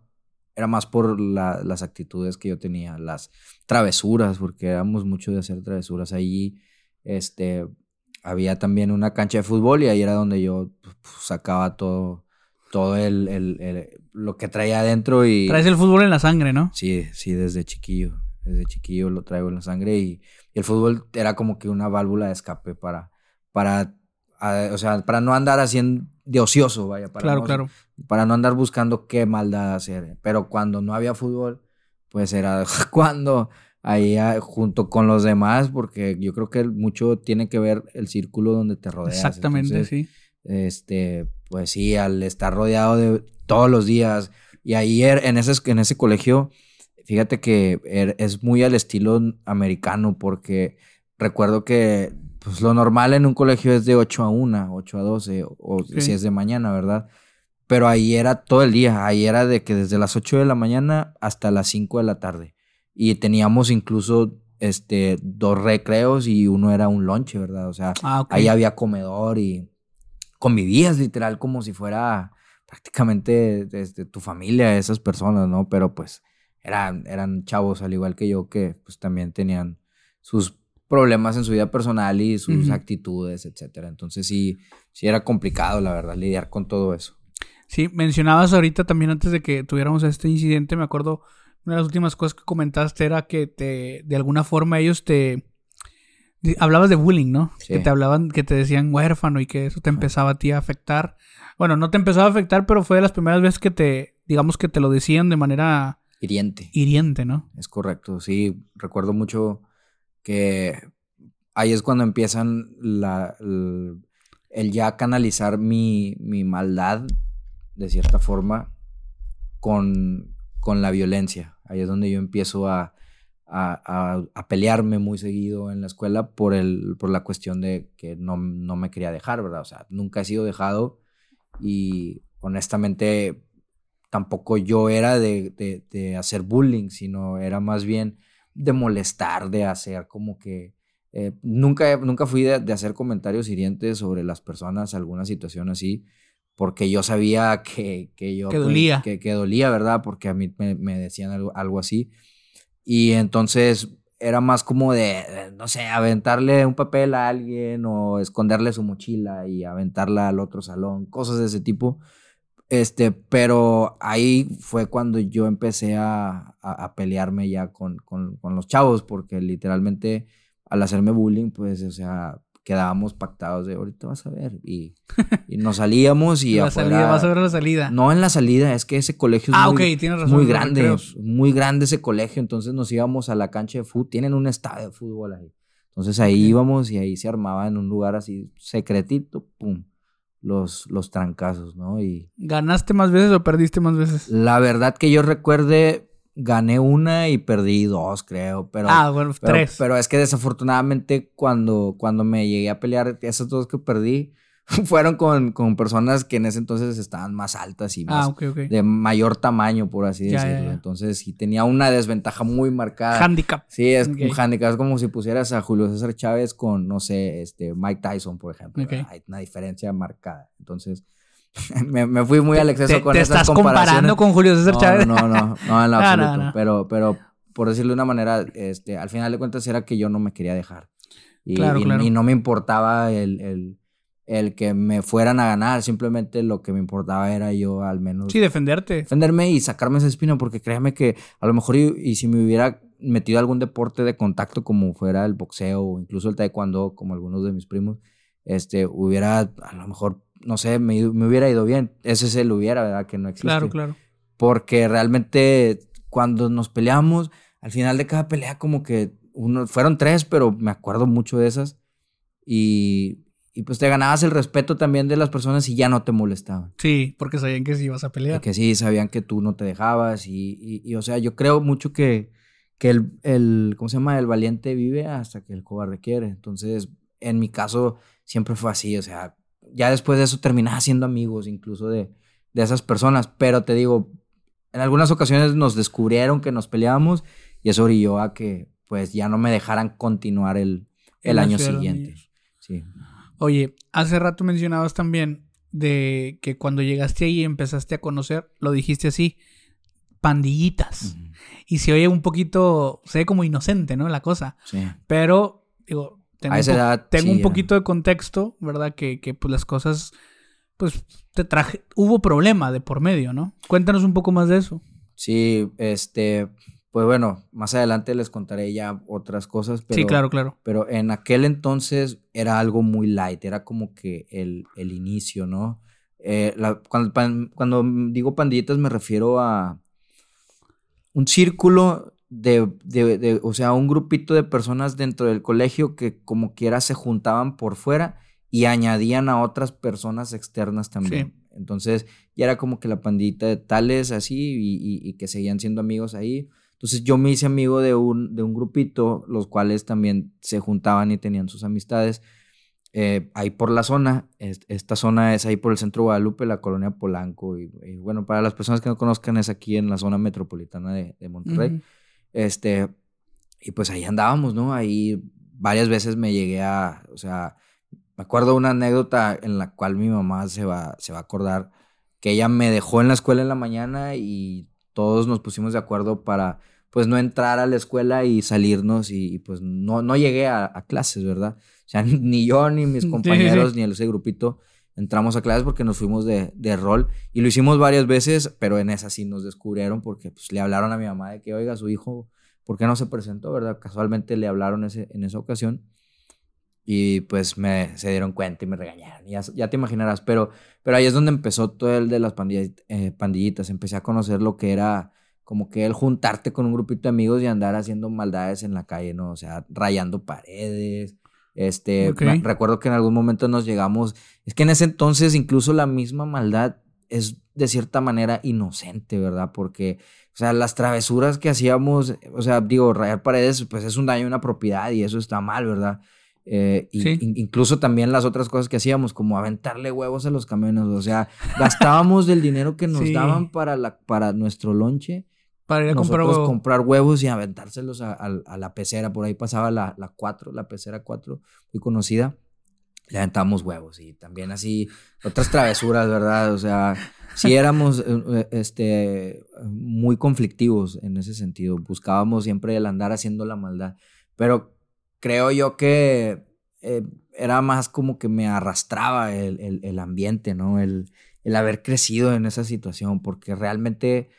Era más por las actitudes que yo tenía, las travesuras, porque éramos mucho de hacer travesuras. Allí, este, había también una cancha de fútbol y ahí era donde yo pues, sacaba todo, todo el, el, lo que traía adentro y... Traes el fútbol en la sangre, ¿no? Sí, sí, desde chiquillo. Desde chiquillo lo traigo en la sangre y el fútbol era como que una válvula de escape para para, o sea, para no andar haciendo de ocioso, vaya, para, claro, no, claro. para no andar buscando qué maldad hacer. Pero cuando no había fútbol, pues era cuando ahí ah, junto con los demás, porque yo creo que mucho tiene que ver el círculo donde te rodeas. Exactamente, sí. Este, pues sí, al estar rodeado de todos los días. Y ahí er, en ese, en ese colegio, fíjate que er, es muy al estilo americano, porque recuerdo que pues lo normal en un colegio es de 8 a 1, 8 a 12, o, si es de mañana, ¿verdad? Pero ahí era todo el día, ahí era de que desde las 8 de la mañana hasta las 5 de la tarde. Y teníamos incluso este, dos recreos y uno era un lonche, ¿verdad? O sea, ah, ahí había comedor y convivías literal como si fuera prácticamente desde tu familia, esas personas, ¿no? Pero pues eran, eran chavos al igual que yo que pues también tenían sus problemas en su vida personal y sus actitudes, etcétera. Entonces sí, sí era complicado, la verdad, lidiar con todo eso. Sí, mencionabas ahorita también antes de que tuviéramos este incidente, me acuerdo, una de las últimas cosas que comentaste era que te, de alguna forma ellos te, hablabas de bullying, ¿no? Que te hablaban, que te decían huérfano y que eso te empezaba a ti a afectar. Bueno, no te empezaba a afectar, pero fue de las primeras veces que te, digamos que te lo decían de manera... Hiriente. Hiriente, ¿no? Es correcto, sí. Recuerdo mucho que ahí es cuando empiezan el, ya canalizar mi, mi, maldad, de cierta forma, con, con, la violencia. Ahí es donde yo empiezo a, a, a, pelearme muy seguido en la escuela por, el, por la cuestión de que no, no me quería dejar, ¿verdad? O sea, nunca he sido dejado y honestamente tampoco yo era de, de, hacer bullying, sino era más bien de molestar, de hacer como que... Eh, nunca, nunca fui de, de, hacer comentarios hirientes sobre las personas, alguna situación así, porque yo sabía que, que yo... Que dolía. que, que, dolía, ¿verdad? Porque a mí me, me decían algo, algo así. Y entonces era más como de, no sé, aventarle un papel a alguien o esconderle su mochila y aventarla al otro salón, cosas de ese tipo. Este, pero ahí fue cuando yo empecé a, a, pelearme ya con, con, con, los chavos, porque literalmente al hacerme bullying, pues, o sea, quedábamos pactados de ahorita vas a ver. Y, y nos salíamos y la afuera, salida, vas a ver la salida. No en la salida, es que ese colegio es ah, muy, okay, tienes razón, muy grande, muy grande ese colegio. Entonces nos íbamos a la cancha de fútbol, tienen un estadio de fútbol ahí. Entonces ahí okay. íbamos y ahí se armaba en un lugar así secretito, pum los, los trancazos, ¿no? Y ¿Ganaste más veces o perdiste más veces? La verdad que yo recuerde, gané una y perdí dos, creo. Pero, ah, bueno, pero, tres. Pero es que desafortunadamente cuando, cuando me llegué a pelear, esos dos que perdí, fueron con, con, personas que en ese entonces estaban más altas y más ah, okay, okay. de mayor tamaño, por así Ya, decirlo. ya, ya. Entonces sí tenía una desventaja muy marcada. Handicap. Sí, es un handicap. Es como si pusieras a Julio César Chávez con, no sé, este, Mike Tyson, por ejemplo. Hay una diferencia marcada. Entonces, me, me fui muy al exceso ¿Te, con te esas estás comparaciones. comparando con Julio César no, Chávez? No, no, no, no, en lo No, no, absoluto. no. Pero, pero, por decirlo de una manera, este, al final de cuentas era que yo no me quería dejar. Y, Claro, y- claro. y no me importaba el, el, el que me fueran a ganar. Simplemente lo que me importaba era yo al menos Sí, defenderte. defenderme y sacarme esa espina, porque créame que a lo mejor y, y si me hubiera metido a algún deporte de contacto como fuera el boxeo o incluso el taekwondo, como algunos de mis primos, este, hubiera a lo mejor, no sé, me, me hubiera ido bien. Ese es el hubiera, ¿verdad? Que no existe. Claro, claro. Porque realmente cuando nos peleamos, al final de cada pelea como que uno, fueron tres, pero me acuerdo mucho de esas. Y, y pues te ganabas el respeto también de las personas y ya no te molestaban. Sí, porque sabían que sí ibas a pelear. Que sí, sabían que tú no te dejabas y, y, y, o sea, yo creo mucho que, que el, el, ¿cómo se llama? El valiente vive hasta que el cobarde quiere. Entonces, en mi caso, siempre fue así, o sea, ya después de eso terminaba siendo amigos incluso de, de esas personas, pero te digo, en algunas ocasiones nos descubrieron que nos peleábamos y eso orilló a que pues ya no me dejaran continuar el, el año siguiente. Sí. Oye, hace rato mencionabas también de que cuando llegaste ahí y empezaste a conocer, lo dijiste así, pandillitas. Y se oye un poquito, se ve como inocente, ¿no? La cosa. Sí. Pero, digo, tengo, A un, esa po- edad, tengo sí, un ya. poquito de contexto, ¿verdad? Que, que pues las cosas, pues te traje, hubo problema de por medio, ¿no? Cuéntanos un poco más de eso. Sí, este, pues bueno, más adelante les contaré ya otras cosas, pero, sí, claro, claro. pero en aquel entonces era algo muy light, era como que el, el inicio, ¿no? Eh, la- cuando, pan- cuando digo pandillitas me refiero a un círculo de, de- de- o sea, un grupito de personas dentro del colegio que como quiera se juntaban por fuera y añadían a otras personas externas también. Entonces ya era como que la pandillita de tales así y, y- y que seguían siendo amigos ahí. Entonces yo me hice amigo de un, de un grupito, los cuales también se juntaban y tenían sus amistades eh, ahí por la zona. Es- Esta zona es ahí por el centro de Guadalupe, la colonia Polanco. Y, y bueno, para las personas que no conozcan, es aquí en la zona metropolitana de, de Monterrey. Este, y pues ahí andábamos, ¿no? Ahí varias veces me llegué a, o sea, me acuerdo una anécdota en la cual mi mamá se va, se va a acordar que ella me dejó en la escuela en la mañana y todos nos pusimos de acuerdo para, pues, no entrar a la escuela y salirnos y, y, pues no, no llegué a, a clases, ¿verdad? O sea, ni yo ni mis sí, compañeros sí. ni ese grupito entramos a clases porque nos fuimos de, de rol y lo hicimos varias veces, pero en esa sí nos descubrieron porque pues le hablaron a mi mamá de que, oiga, su hijo, ¿por qué no se presentó, verdad? Casualmente le hablaron ese, en esa ocasión y pues me se dieron cuenta y me regañaron, ya, ya te imaginarás, pero, pero ahí es donde empezó todo el de las pandillitas, eh, pandillitas, empecé a conocer lo que era como que el juntarte con un grupito de amigos y andar haciendo maldades en la calle, ¿no? O sea, rayando paredes, este, recuerdo que en algún momento nos llegamos, es que en ese entonces incluso la misma maldad es de cierta manera inocente, ¿verdad? Porque, o sea, las travesuras que hacíamos, o sea, digo, rayar paredes, pues es un daño a una propiedad y eso está mal, ¿verdad? Eh, incluso también las otras cosas que hacíamos, como aventarle huevos a los camiones, o sea, gastábamos del dinero que nos daban para, la, para nuestro lonche. Para ir a comprar, huevos. comprar huevos y aventárselos a, la pecera. Por ahí pasaba la, la 4, la pecera 4, muy conocida. Le aventábamos huevos y también así otras travesuras, ¿verdad? O sea, sí éramos eh, este, muy conflictivos en ese sentido. Buscábamos siempre el andar haciendo la maldad. Pero creo yo que eh, era más como que me arrastraba el, ambiente, ¿no? El, el, haber crecido en esa situación, porque realmente,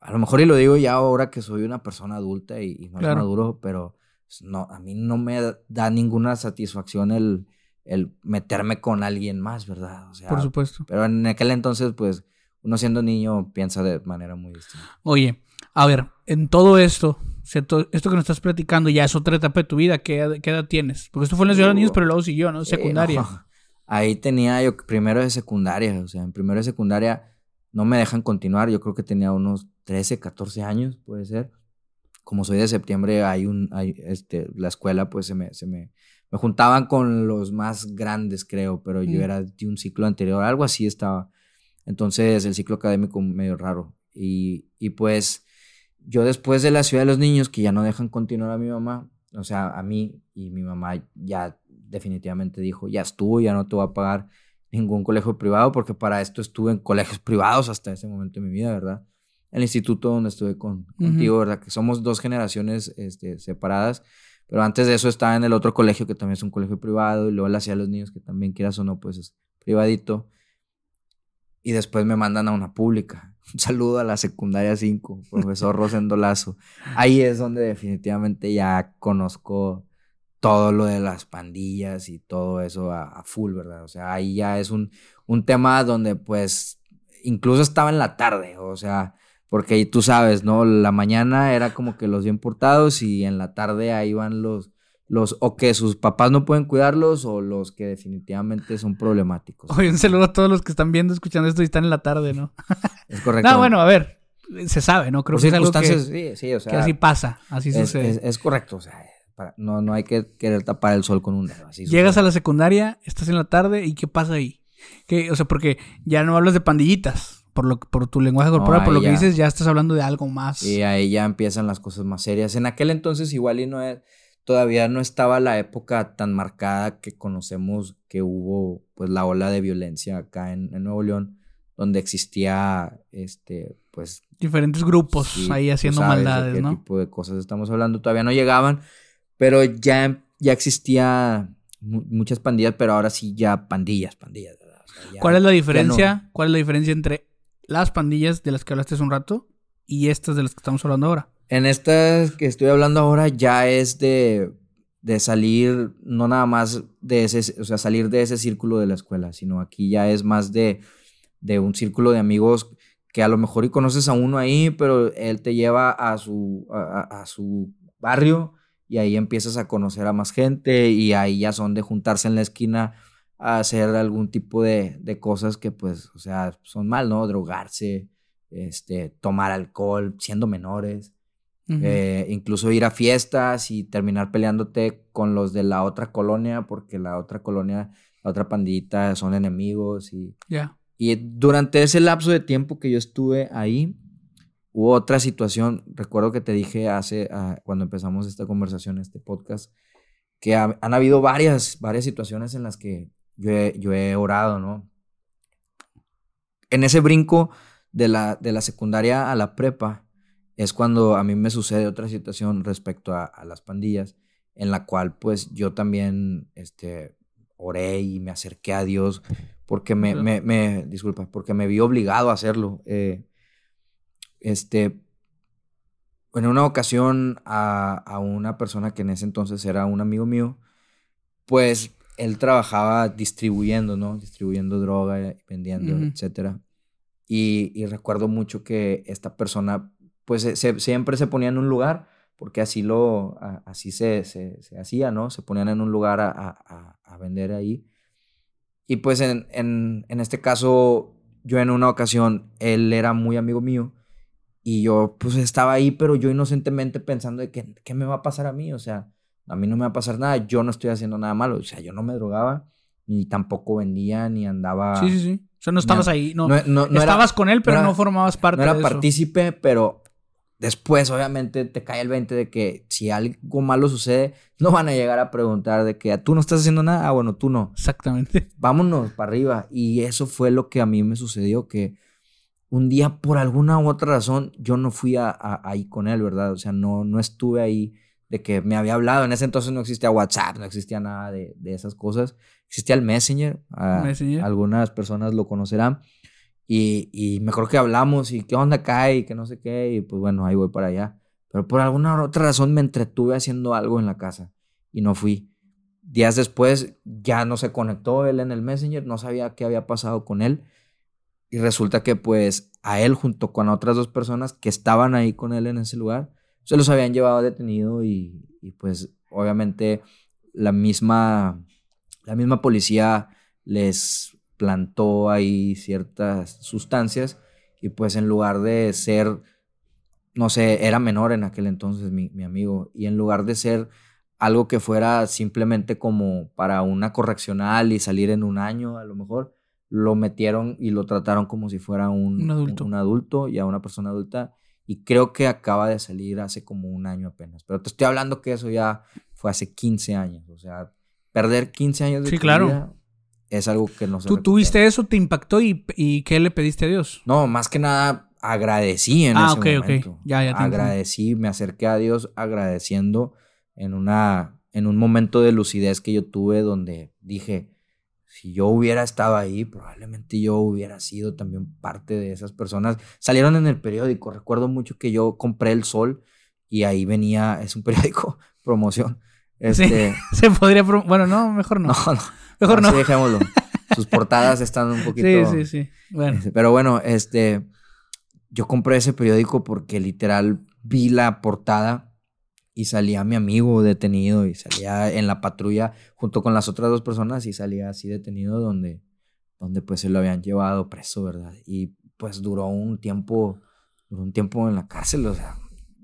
a lo mejor y lo digo ya ahora que soy una persona adulta y, más maduro, pero no, a mí no me da ninguna satisfacción el, el meterme con alguien más, ¿verdad? O sea, Por supuesto. Pero en aquel entonces, pues, uno siendo niño piensa de manera muy distinta. Oye, a ver, en todo esto, esto que nos estás platicando ya es otra etapa de tu vida. ¿Qué, edad tienes? Porque esto fue en la ciudad de niños, pero luego siguió, ¿no? Secundaria. Ahí tenía yo primero de secundaria. O sea, en primero de secundaria no me dejan continuar. Yo creo que tenía unos 13, 14 años, puede ser. Como soy de septiembre, hay un, hay, este, la escuela, pues se me, se me, me juntaban con los más grandes, creo, pero yo mm. era de un ciclo anterior, algo así estaba. Entonces, el ciclo académico medio raro. Y, y pues, yo después de la ciudad de los niños, que ya no dejan continuar a mi mamá, o sea, a mí y mi mamá ya definitivamente dijo, ya estuvo, ya no te voy a pagar ningún colegio privado, porque para esto estuve en colegios privados hasta ese momento de mi vida, ¿verdad? El instituto donde estuve con, contigo, ¿verdad? Que somos dos generaciones este, separadas, pero antes de eso estaba en el otro colegio, que también es un colegio privado, y luego la ciudad de los niños, que también quieras o no, pues es privadito. Y después me mandan a una pública. Un saludo a la secundaria 5, profesor Rosendo Lazo. Ahí es donde definitivamente ya conozco todo lo de las pandillas y todo eso a, full, ¿verdad? O sea, ahí ya es un, un tema donde pues incluso estaba en la tarde, o sea, porque tú sabes, ¿no? La mañana era como que los bien portados y en la tarde ahí van los, los o que sus papás no pueden cuidarlos o los que definitivamente son problemáticos. Oye, un saludo a todos los que están viendo, escuchando esto y están en la tarde, ¿no? Es correcto. no, bueno, a ver, se sabe, ¿no? Creo que es algo que, sí, sí, o sea, que así pasa, así sucede. Es, correcto, o sea, no, no hay que querer tapar el sol con un dedo. Llegas a la secundaria, estás en la tarde y ¿qué pasa ahí? ¿Qué, o sea, porque ya no hablas de pandillitas. Por, lo, por tu lenguaje corporal, por lo que dices, ya estás hablando de algo más. Y ahí ya empiezan las cosas más serias. En aquel entonces igual y no es todavía no estaba la época tan marcada que conocemos que hubo pues la ola de violencia acá en, Nuevo León, donde existía este pues diferentes grupos ahí haciendo maldades, ¿no? tipo de cosas estamos hablando, todavía no llegaban, pero ya ya existía muchas pandillas, pero ahora sí ya pandillas, pandillas. ¿Cuál es la diferencia? ¿Cuál es la diferencia entre las pandillas de las que hablaste hace un rato y estas de las que estamos hablando ahora? En estas que estoy hablando ahora ya es de, de salir, no nada más de ese, o sea, salir de ese círculo de la escuela, sino aquí ya es más de, de un círculo de amigos que a lo mejor y conoces a uno ahí, pero él te lleva a su, a, su barrio y ahí empiezas a conocer a más gente y ahí ya son de juntarse en la esquina a hacer algún tipo de, de cosas que pues, o sea, son mal, ¿no? Drogarse, este, tomar alcohol siendo menores. Eh, incluso ir a fiestas y terminar peleándote con los de la otra colonia, porque la otra colonia, la otra pandillita son enemigos. Y, y durante ese lapso de tiempo que yo estuve ahí, hubo otra situación. Recuerdo que te dije hace, ah, cuando empezamos esta conversación, este podcast, que han habido varias, varias situaciones en las que yo he, yo he orado, ¿no? En ese brinco de la, de la secundaria a la prepa, es cuando a mí me sucede otra situación respecto a, las pandillas, en la cual pues yo también este, oré y me acerqué a Dios porque me, me, disculpa, porque me vi obligado a hacerlo. Eh, este, en una ocasión a, a, una persona que en ese entonces era un amigo mío, pues él trabajaba distribuyendo, ¿no? Distribuyendo droga, vendiendo, etcétera. Y, y, recuerdo mucho que esta persona pues siempre se ponían en un lugar, porque así, lo, así se, se, hacía, ¿no? Se ponían en un lugar a, a, vender ahí. Y pues en, en, en, este caso yo en una ocasión, él era muy amigo mío y yo pues estaba ahí, pero yo inocentemente pensando de que, ¿qué me va a pasar a mí? O sea, a mí no me va a pasar nada, yo no estoy haciendo nada malo, o sea, yo no me drogaba, ni tampoco vendía, ni andaba... Sí, sí, sí. O sea, no estabas ahí, no, no, estabas con él, pero no, formabas parte. No era partícipe, pero después obviamente te cae el 20 de que si algo malo sucede, no van a llegar a preguntar de que ah, tú no estás haciendo nada, ah, bueno, tú no. Exactamente. Vámonos para arriba. Y eso fue lo que a mí me sucedió, que un día por alguna u otra razón yo no fui a, ahí con él, ¿verdad? O sea, no, no estuve ahí de que me había hablado. En ese entonces no existía WhatsApp, no existía nada de, esas cosas. Existía el Messenger. Ah, Messenger. Algunas personas lo conocerán. Y, y me acuerdo que hablamos y qué onda cae y que no sé qué. Y pues bueno, ahí voy para allá. Pero por alguna otra razón me entretuve haciendo algo en la casa y no fui. Días después ya no se conectó él en el Messenger, no sabía qué había pasado con él. Y resulta que pues a él junto con otras dos personas que estaban ahí con él en ese lugar, se los habían llevado detenido y, y pues obviamente la misma, la misma policía les plantó ahí ciertas sustancias y pues en lugar de ser, no sé, era menor en aquel entonces mi, mi amigo, y en lugar de ser algo que fuera simplemente como para una correccional y salir en un año a lo mejor, lo metieron y lo trataron como si fuera un, un adulto. Un, adulto y a una persona adulta. Y creo que acaba de salir hace como un año apenas. Pero te estoy hablando que eso ya fue hace 15 años. O sea, perder 15 años de sí, claro es algo que no se ¿Tú tuviste eso, te impactó y, y, qué le pediste a Dios? No, más que nada agradecí en ah, ese momento. Ya, ya agradecí, me acerqué a Dios agradeciendo en una en un momento de lucidez que yo tuve donde dije, si yo hubiera estado ahí, probablemente yo hubiera sido también parte de esas personas. Salieron en el periódico, recuerdo mucho que yo compré El Sol y ahí venía, es un periódico, promoción. Este, se podría, bueno, no, mejor no. No, no. Mejor no. dejémoslo. Sus portadas están un poquito. Sí, sí, sí. Bueno. Pero bueno, este. Yo compré ese periódico porque literal vi la portada y salía mi amigo detenido y salía en la patrulla junto con las otras dos personas y salía así detenido donde, donde pues se lo habían llevado preso, ¿verdad? Y pues duró un tiempo, duró un tiempo en la cárcel, o sea,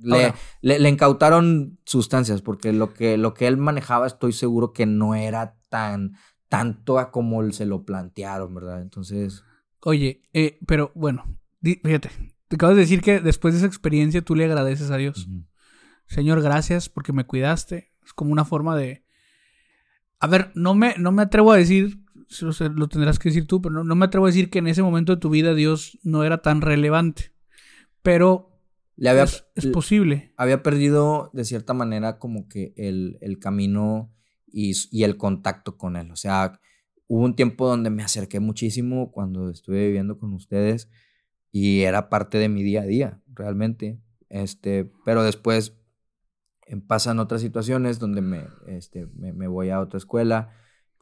le, le, incautaron sustancias porque lo que, lo que él manejaba estoy seguro que no era tan tanto a como se lo plantearon, ¿verdad? Entonces... Oye, eh, pero bueno, fíjate, te acabas de decir que después de esa experiencia tú le agradeces a Dios. Señor, gracias porque me cuidaste. Es como una forma de... A ver, no me, no me atrevo a decir, lo tendrás que decir tú, pero no, me atrevo a decir que en ese momento de tu vida Dios no era tan relevante. Pero le había, es, posible. Había perdido de cierta manera como que el, el camino y, el contacto con él. O sea, hubo un tiempo donde me acerqué muchísimo cuando estuve viviendo con ustedes y era parte de mi día a día, realmente. Este, pero después pasan otras situaciones donde me, este, me, voy a otra escuela,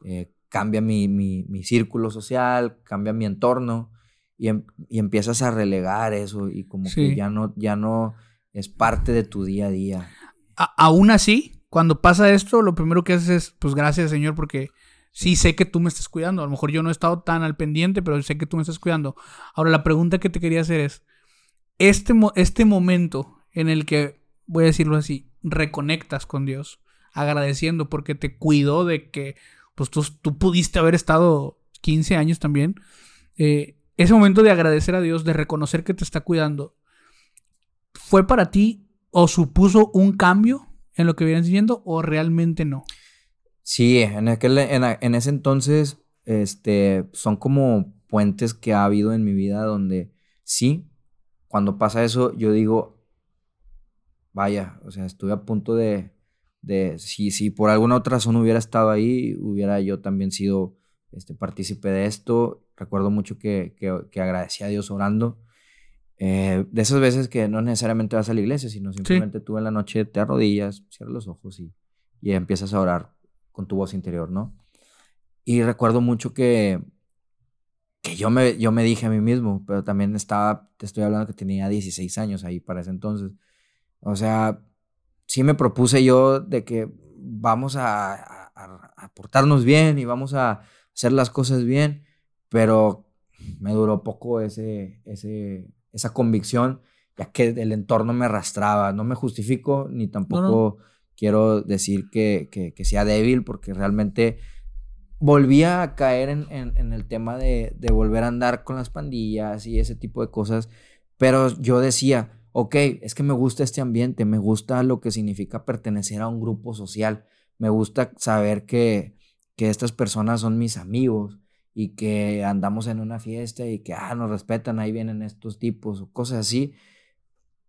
eh, cambia mi, mi, mi, círculo social, cambia mi entorno y, em, y empiezas a relegar eso y como que ya no, ya no es parte de tu día a día. aún así, cuando pasa esto, lo primero que haces es, pues gracias Señor, porque sí sé que tú me estás cuidando. A lo mejor yo no he estado tan al pendiente, pero sé que tú me estás cuidando. Ahora, la pregunta que te quería hacer es, este, este momento en el que, voy a decirlo así, reconectas con Dios, agradeciendo porque te cuidó de que, pues tú, tú pudiste haber estado 15 años también. Eh, ese momento de agradecer a Dios, de reconocer que te está cuidando, ¿fue para ti o supuso un cambio en lo que vienen siguiendo o realmente no? Sí, en, aquel, en, ese entonces este, son como puentes que ha habido en mi vida donde sí, cuando pasa eso yo digo, vaya, o sea, estuve a punto de, de si, si por alguna otra razón hubiera estado ahí, hubiera yo también sido este, partícipe de esto. Recuerdo mucho que, que, que agradecí a Dios orando eh, de esas veces que no necesariamente vas a la iglesia, sino simplemente tú en la noche te arrodillas, cierras los ojos y, y empiezas a orar con tu voz interior, ¿no? Y recuerdo mucho que, que yo, me, yo me dije a mí mismo, pero también estaba, te estoy hablando que tenía 16 años ahí para ese entonces. O sea, sí me propuse yo de que vamos a, a, a portarnos bien y vamos a hacer las cosas bien, pero me duró poco ese, ese, esa convicción, ya que el entorno me arrastraba. No me justifico ni tampoco quiero decir que, que, sea débil, porque realmente volvía a caer en, en, el tema de, de, volver a andar con las pandillas y ese tipo de cosas, pero yo decía, ok, es que me gusta este ambiente, me gusta lo que significa pertenecer a un grupo social, me gusta saber que, que estas personas son mis amigos y que andamos en una fiesta y que, ah, nos respetan, ahí vienen estos tipos o cosas así,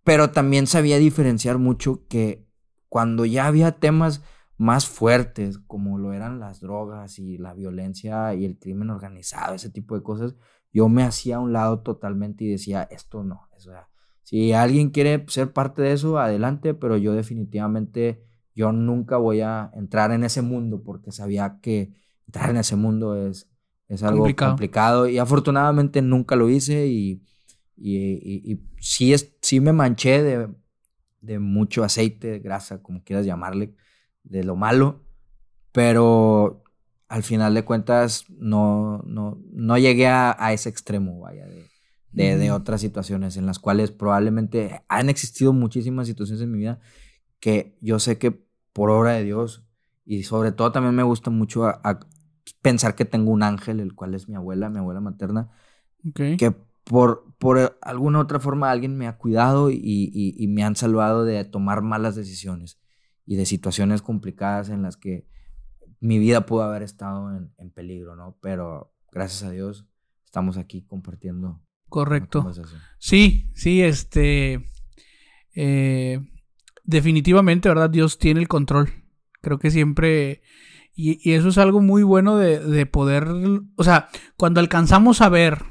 pero también sabía diferenciar mucho que cuando ya había temas más fuertes, como lo eran las drogas y la violencia y el crimen organizado, ese tipo de cosas, yo me hacía a un lado totalmente y decía, esto no. O sea, si alguien quiere ser parte de eso, adelante, pero yo definitivamente, yo nunca voy a entrar en ese mundo porque sabía que entrar en ese mundo es, es algo complicado. y afortunadamente nunca lo hice y, y, y sí, es, sí me manché de, de mucho aceite, grasa, como quieras llamarle, de lo malo, pero al final de cuentas no, no, no llegué a, ese extremo, vaya, de, de, otras situaciones en las cuales probablemente han existido muchísimas situaciones en mi vida que yo sé que por obra de Dios y sobre todo también me gusta mucho pensar que tengo un ángel, el cual es mi abuela, mi abuela materna, que por, por alguna otra forma alguien me ha cuidado y, me han salvado de tomar malas decisiones y de situaciones complicadas en las que mi vida pudo haber estado en, peligro, ¿no? Pero gracias a Dios estamos aquí compartiendo. Correcto. Sí, sí, este... Eh, definitivamente, ¿verdad? Dios tiene el control. Creo que siempre... Y, eso es algo muy bueno de, de poder... O sea, cuando alcanzamos a ver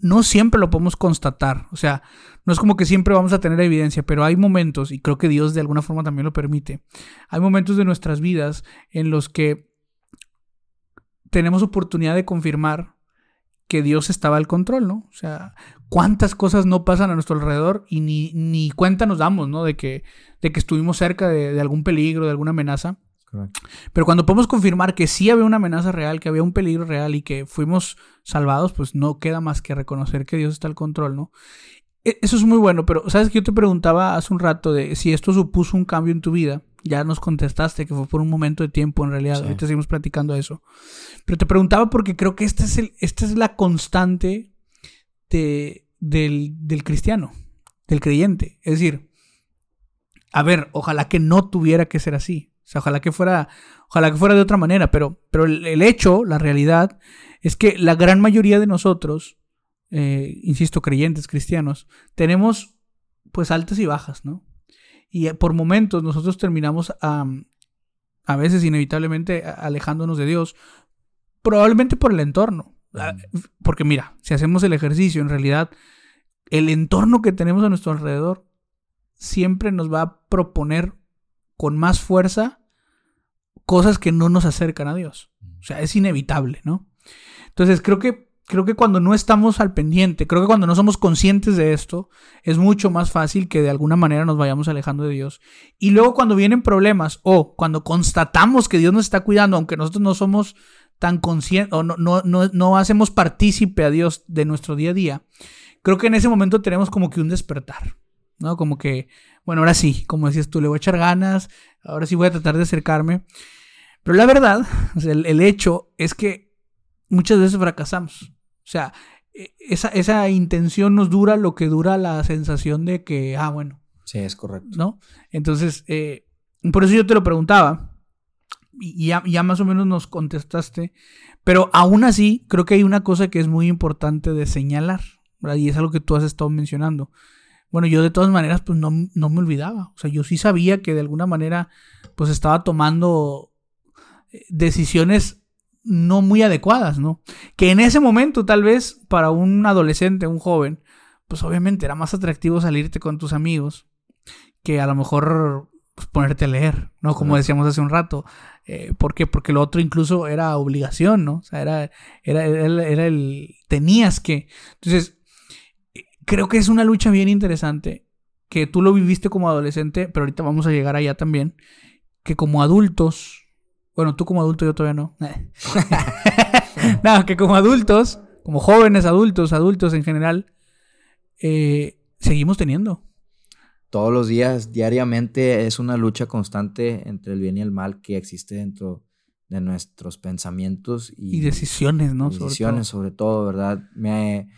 no siempre lo podemos constatar. O sea, no es como que siempre vamos a tener evidencia, pero hay momentos, y creo que Dios de alguna forma también lo permite, hay momentos de nuestras vidas en los que tenemos oportunidad de confirmar que Dios estaba al control, ¿no? O sea, cuántas cosas no pasan a nuestro alrededor y ni, ni cuenta nos damos, ¿no? De que, de que estuvimos cerca de, de algún peligro, de alguna amenaza. Pero cuando podemos confirmar que sí había una amenaza real, que había un peligro real y que fuimos salvados, pues no queda más que reconocer que Dios está al control, ¿no? E, eso es muy bueno, pero sabes que yo te preguntaba hace un rato de si esto supuso un cambio en tu vida. Ya nos contestaste que fue por un momento de tiempo en realidad. Ahorita seguimos platicando eso. Pero te preguntaba porque creo que esta es, el, esta es la constante de, del, del cristiano, del creyente. Es decir, a ver, ojalá que no tuviera que ser así. O sea, ojalá que fuera, ojalá que fuera de otra manera, pero, pero el, hecho, la realidad, es que la gran mayoría de nosotros, eh, insisto, creyentes, cristianos, tenemos pues altas y bajas, ¿no? Y eh, por momentos nosotros terminamos a veces inevitablemente alejándonos de Dios, probablemente por el entorno. Ah, porque mira, si hacemos el ejercicio, en realidad, el entorno que tenemos a nuestro alrededor siempre nos va a proponer con más fuerza cosas que no nos acercan a Dios. O sea, es inevitable, ¿no? Entonces, creo que, creo que cuando no estamos al pendiente, creo que cuando no somos conscientes de esto, es mucho más fácil que de alguna manera nos vayamos alejando de Dios. Y luego cuando vienen problemas o cuando constatamos que Dios nos está cuidando, aunque nosotros no somos tan conscientes o no, no, no, no hacemos partícipe a Dios de nuestro día a día, creo que en ese momento tenemos como que un despertar, ¿no? Como que, bueno, ahora sí, como decías tú, le voy a echar ganas, ahora sí voy a tratar de acercarme. Pero la verdad, el, hecho es que muchas veces fracasamos. O sea, e, esa, esa intención nos dura lo que dura la sensación de que, ah, bueno. Sí, es correcto. ¿No? Entonces, eh, por eso yo te lo preguntaba. Y ya, ya, más o menos nos contestaste. Pero aún así, creo que hay una cosa que es muy importante de señalar. Y es algo que tú has estado mencionando. Bueno, yo de todas maneras, pues no, no me olvidaba. O sea, yo sí sabía que de alguna manera, pues estaba tomando decisiones no muy adecuadas, ¿no? Que en ese momento tal vez para un adolescente, un joven, pues obviamente era más atractivo salirte con tus amigos que a lo mejor pues, ponerte a leer, ¿no? Como decíamos hace un rato. Eh, ¿Por qué? Porque lo otro incluso era obligación, ¿no? O sea, era, era, era el... tenías que. Entonces, creo que es una lucha bien interesante, que tú lo viviste como adolescente, pero ahorita vamos a llegar allá también, que como adultos bueno, tú como adulto, yo todavía no. no, que como adultos como jóvenes, adultos, adultos en general, eh, seguimos teniendo. Todos los días, diariamente, es una lucha constante entre el bien y el mal que existe dentro de nuestros pensamientos y, decisiones, ¿no? decisiones, sobre todo, ¿verdad? Me,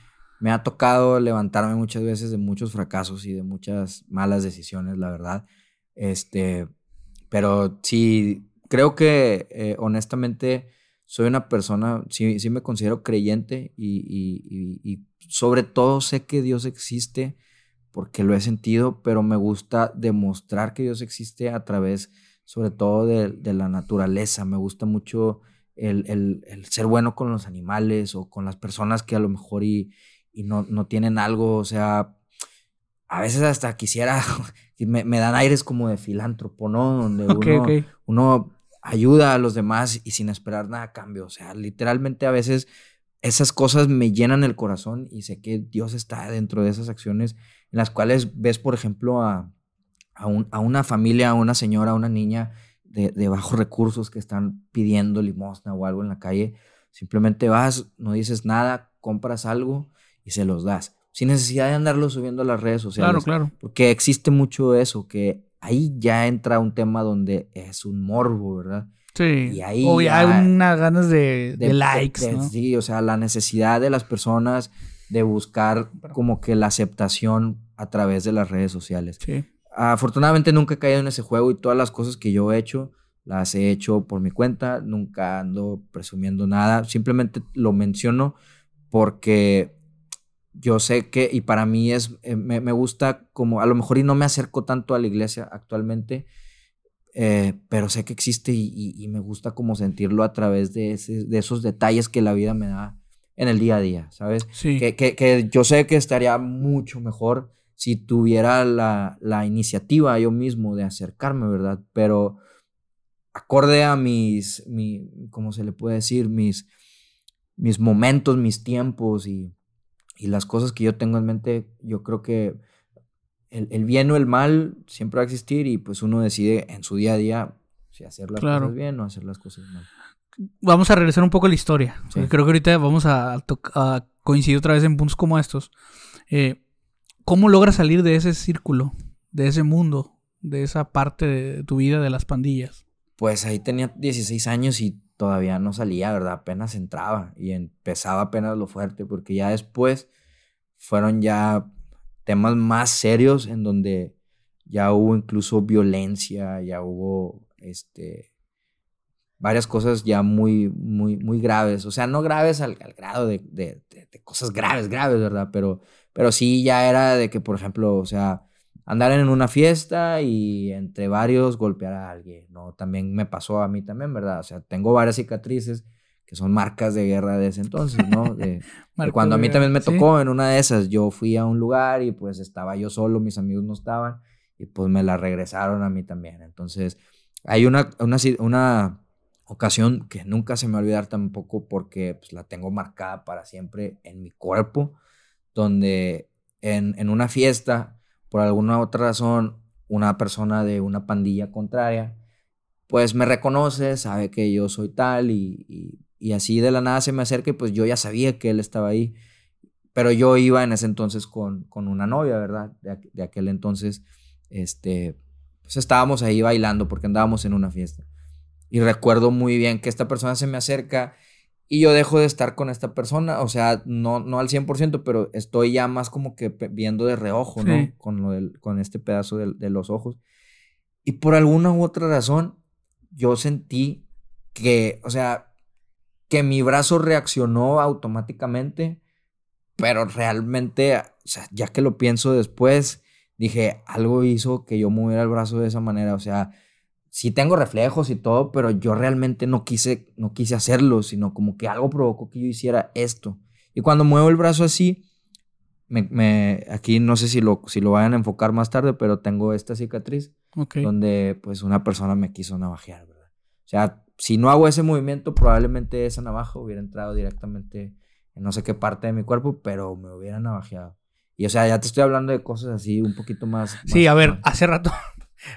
me ha tocado levantarme muchas veces de muchos fracasos y de muchas malas decisiones, la verdad. Este, pero sí, creo que eh, honestamente soy una persona, sí, sí me considero creyente y, sobre todo sé que Dios existe porque lo he sentido, pero me gusta demostrar que Dios existe a través sobre todo de, la naturaleza. Me gusta mucho el, ser bueno con los animales o con las personas que a lo mejor y, no, no, tienen algo, o sea, a veces hasta quisiera, me, me dan aires como de filántropo, ¿no? Donde uno, uno ayuda a los demás y sin esperar nada a cambio. O sea, literalmente a veces esas cosas me llenan el corazón y sé que Dios está dentro de esas acciones en las cuales ves, por ejemplo, a, a, una familia, a una señora, a una niña de, de, bajos recursos que están pidiendo limosna o algo en la calle. Simplemente vas, no dices nada, compras algo y se los das. Sin necesidad de andarlo subiendo a las redes sociales. Claro, claro. Porque existe mucho eso, que ahí ya entra un tema donde es un morbo, ¿verdad? Sí. Y ahí o ya hay unas ganas de, likes, ¿no? Sí, o sea, la necesidad de las personas de buscar como que la aceptación a través de las redes sociales. Sí. Afortunadamente nunca he caído en ese juego y todas las cosas que yo he hecho las he hecho por mi cuenta, nunca ando presumiendo nada, simplemente lo menciono porque yo sé que, y para mí es, eh, me, gusta como, a lo mejor y no me acerco tanto a la iglesia actualmente, eh, pero sé que existe y, me gusta como sentirlo a través de, de, esos detalles que la vida me da en el día a día, ¿sabes? Sí. Que, que, que yo sé que estaría mucho mejor si tuviera la, la, iniciativa yo mismo de acercarme, ¿verdad? Pero acorde a mis, mi, ¿cómo se le puede decir? Mis, mis momentos, mis tiempos y y las cosas que yo tengo en mente, yo creo que el, bien o el mal siempre va a existir y pues uno decide en su día a día si hacer las cosas bien o hacer las cosas mal. Vamos a regresar un poco a la historia. Creo que ahorita vamos a, coincidir otra vez en puntos como estos. Eh, ¿Cómo logras salir de ese círculo, de ese mundo, de esa parte de tu vida de las pandillas? Pues ahí tenía 16 años y todavía no salía, ¿verdad? Apenas entraba y empezaba apenas lo fuerte, porque ya después fueron ya temas más serios en donde ya hubo incluso violencia, ya hubo este varias cosas ya muy, muy, muy graves. O sea, no graves al, grado de, de, cosas graves, graves, ¿verdad? Pero, pero sí ya era de que, por ejemplo, o sea, andar en una fiesta y entre varios golpear a alguien, ¿no? También me pasó a mí también, ¿verdad? O sea, tengo varias cicatrices que son marcas de guerra de ese entonces, ¿no? De, cuando a mí también me tocó en una de esas, yo fui a un lugar y pues estaba yo solo, mis amigos no estaban y pues me la regresaron a mí también. Entonces, hay una, una, una ocasión que nunca se me va a olvidar tampoco porque pues, la tengo marcada para siempre en mi cuerpo, donde en, en una fiesta por alguna otra razón, una persona de una pandilla contraria, pues me reconoce, sabe que yo soy tal y, así de la nada se me acerca y pues yo ya sabía que él estaba ahí. Pero yo iba en ese entonces con, con una novia, ¿verdad? De, aquel entonces, este, pues estábamos ahí bailando porque andábamos en una fiesta. Y recuerdo muy bien que esta persona se me acerca y yo dejo de estar con esta persona, o sea, no, no al 100%, pero estoy ya más como que viendo de reojo, ¿no? Con, lo del, con este pedazo de, los ojos. Y por alguna u otra razón, yo sentí que, o sea, que mi brazo reaccionó automáticamente, pero realmente, o sea, ya que lo pienso después, dije, algo hizo que yo moviera el brazo de esa manera, o sea, sí tengo reflejos y todo, pero yo realmente no quise, no quise hacerlo, sino como que algo provocó que yo hiciera esto. Y cuando muevo el brazo así, me, aquí no sé si lo, si lo vayan a enfocar más tarde, pero tengo esta cicatriz donde pues una persona me quiso navajear, ¿verdad? O sea, si no hago ese movimiento, probablemente esa navaja hubiera entrado directamente en no sé qué parte de mi cuerpo, pero me hubiera navajeado. Y o sea, ya te estoy hablando de cosas así un poquito más... sí, a ver, hace rato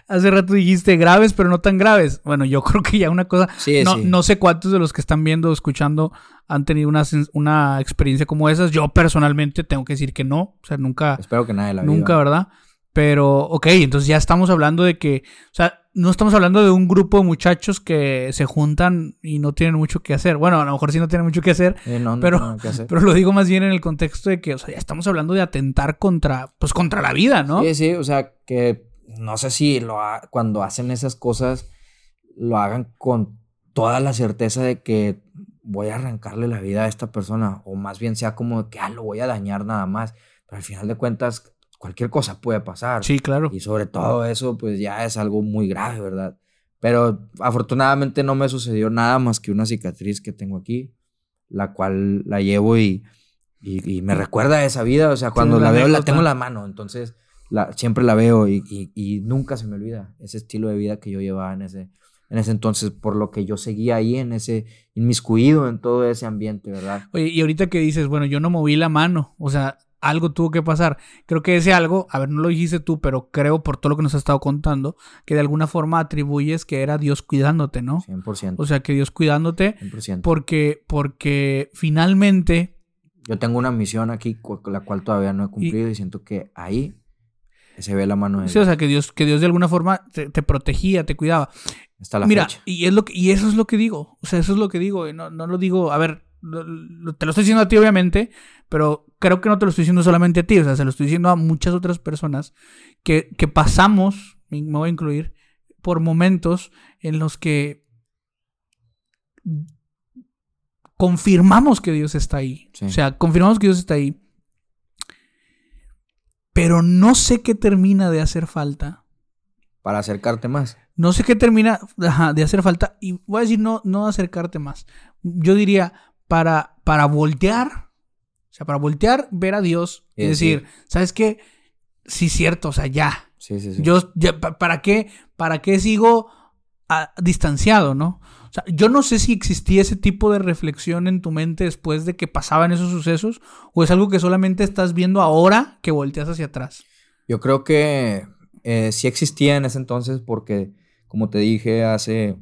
Hace rato dijiste graves, pero no tan graves. Bueno, yo creo que ya una cosa. Sí, no, sí. no sé cuántos de los que están viendo o escuchando han tenido una, una experiencia como esas. Yo personalmente tengo que decir que no. O sea, nunca, Espero que nadie la nunca, viva. ¿verdad? Pero, ok, entonces ya estamos hablando de que. O sea, no estamos hablando de un grupo de muchachos que se juntan y no tienen mucho que hacer. Bueno, a lo mejor sí no tienen mucho que hacer. Eh, no, no Pero- que hacer. Pero lo digo más bien en el contexto de que, o sea, ya estamos hablando de atentar contra, pues contra la vida, ¿no? Sí, sí, o sea, que no sé si lo ha- cuando hacen esas cosas lo hagan con toda la certeza de que voy a arrancarle la vida a esta persona, o más bien sea como de que ah, lo voy a dañar nada más, pero al final de cuentas cualquier cosa puede pasar. Sí, claro. Y sobre todo eso, pues ya es algo muy grave, ¿verdad? Pero afortunadamente no me sucedió nada más que una cicatriz que tengo aquí, la cual la llevo y, y, y me recuerda a esa vida. O sea, cuando la la veo, la tengo en la mano. Entonces, la, siempre la veo y, y- y nunca se me olvida ese estilo de vida que yo llevaba en ese, en ese entonces, por lo que yo seguía ahí en ese, inmiscuido en todo ese ambiente, ¿verdad? Oye, y ahorita que dices, bueno, yo no moví la mano, o sea, algo tuvo que pasar. Creo que ese algo, a ver, no lo dijiste tú, pero creo por todo lo que nos has estado contando, que de alguna forma atribuyes que era Dios cuidándote, ¿no? 100%. O sea, que Dios cuidándote 100%. porque, porque finalmente, Yo tengo una misión aquí, la cual todavía no he cumplido y, siento que ahí se ve la mano de sí, o sea, que Dios, que Dios de alguna forma te, te protegía, te cuidaba. hasta la Mira, fecha. y es lo que, y eso es lo que digo. O sea, eso es lo que digo. No, no lo digo. A ver, te lo estoy diciendo a ti, obviamente, pero creo que no te lo estoy diciendo solamente a ti. O sea, se lo estoy diciendo a muchas otras personas que, que pasamos, me voy a incluir, por momentos en los que confirmamos que Dios está ahí. Sí. O sea, confirmamos que Dios está ahí. Pero no sé qué termina de hacer falta Para acercarte más. no sé qué termina ajá, de hacer falta. Y voy a decir no, no acercarte más. Yo diría para, para voltear. O sea, para voltear, ver a Dios y Y decir, decir- ¿sabes qué? Sí, cierto, o sea, ya. Sí, sí, sí. Yo, ya, ¿para qué? ¿Para qué sigo ah, distanciado, no? Sea, yo no sé si existía ese tipo de reflexión en tu mente después de que pasaban esos sucesos, o es algo que solamente estás viendo ahora que volteas hacia atrás. Yo creo que eh, sí existía en ese entonces porque, como te dije hace,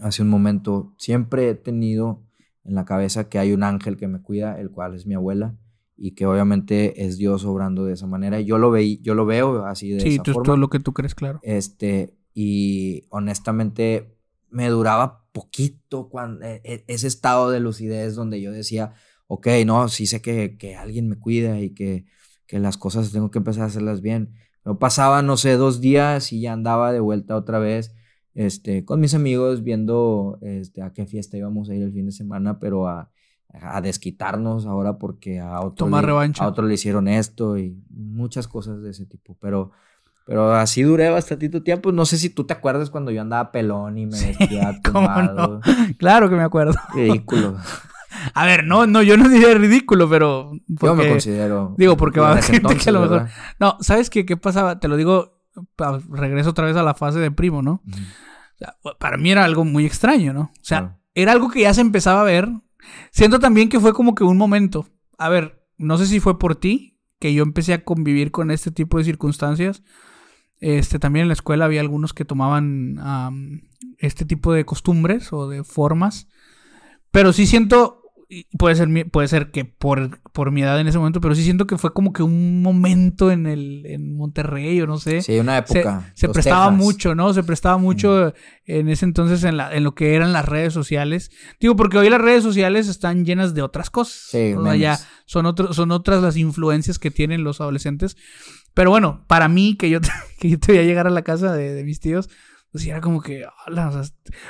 hace un momento, siempre he tenido en la cabeza que hay un ángel que me cuida, el cual es mi abuela, y que obviamente es Dios obrando de esa manera. Yo lo, veí, yo lo veo así de Sí, esa tú, forma. todo lo que tú crees, claro. Este, y honestamente me duraba poquito cuando, ese estado de lucidez donde yo decía, ok, no, sí sé que, que alguien me cuida y que, que las cosas tengo que empezar a hacerlas bien. Pero pasaba, no sé, dos días y ya andaba de vuelta otra vez este, con mis amigos viendo este, a qué fiesta íbamos a ir el fin de semana, pero a, a desquitarnos ahora porque a otro, Tomar le, revancha. a otro le hicieron esto y muchas cosas de ese tipo. Pero, pero así duré bastantito tiempo. No sé si tú te acuerdas cuando yo andaba pelón y me vestía ¿Cómo tumbado. Claro que me acuerdo. Ridículo. A ver, no, no, yo no diría ridículo, pero. Yo me porque- considero. digo, porque va a haber gente que a lo mejor- ¿verdad? No, ¿sabes qué, qué pasaba? Te lo digo, regreso otra vez a la fase de primo, ¿no? Ujú. O sea, para mí era algo muy extraño, ¿no? O sea, Claro. era algo que ya se empezaba a ver. Siento también que fue como que un momento. A ver, no sé si fue por ti que yo empecé a convivir con este tipo de circunstancias. Este, también en la escuela había algunos que tomaban am, este tipo de costumbres o de formas. Pero sí siento, puede ser, puede ser que por, por mi edad en ese momento, pero sí siento que fue como que un momento en el en Monterrey o no sé. Sí, una Se, época. se Los prestaba Texas. mucho, ¿no? Se prestaba mucho en ese entonces en, la, en lo que eran las redes sociales. Digo, porque hoy las redes sociales están llenas de otras cosas. Sí, O sea, ya son, otro- son otras las influencias que tienen los adolescentes. Pero bueno, para mí, que yo, que yo te voy a llegar a la casa de, de mis tíos, pues era como que, "Hola", o sea,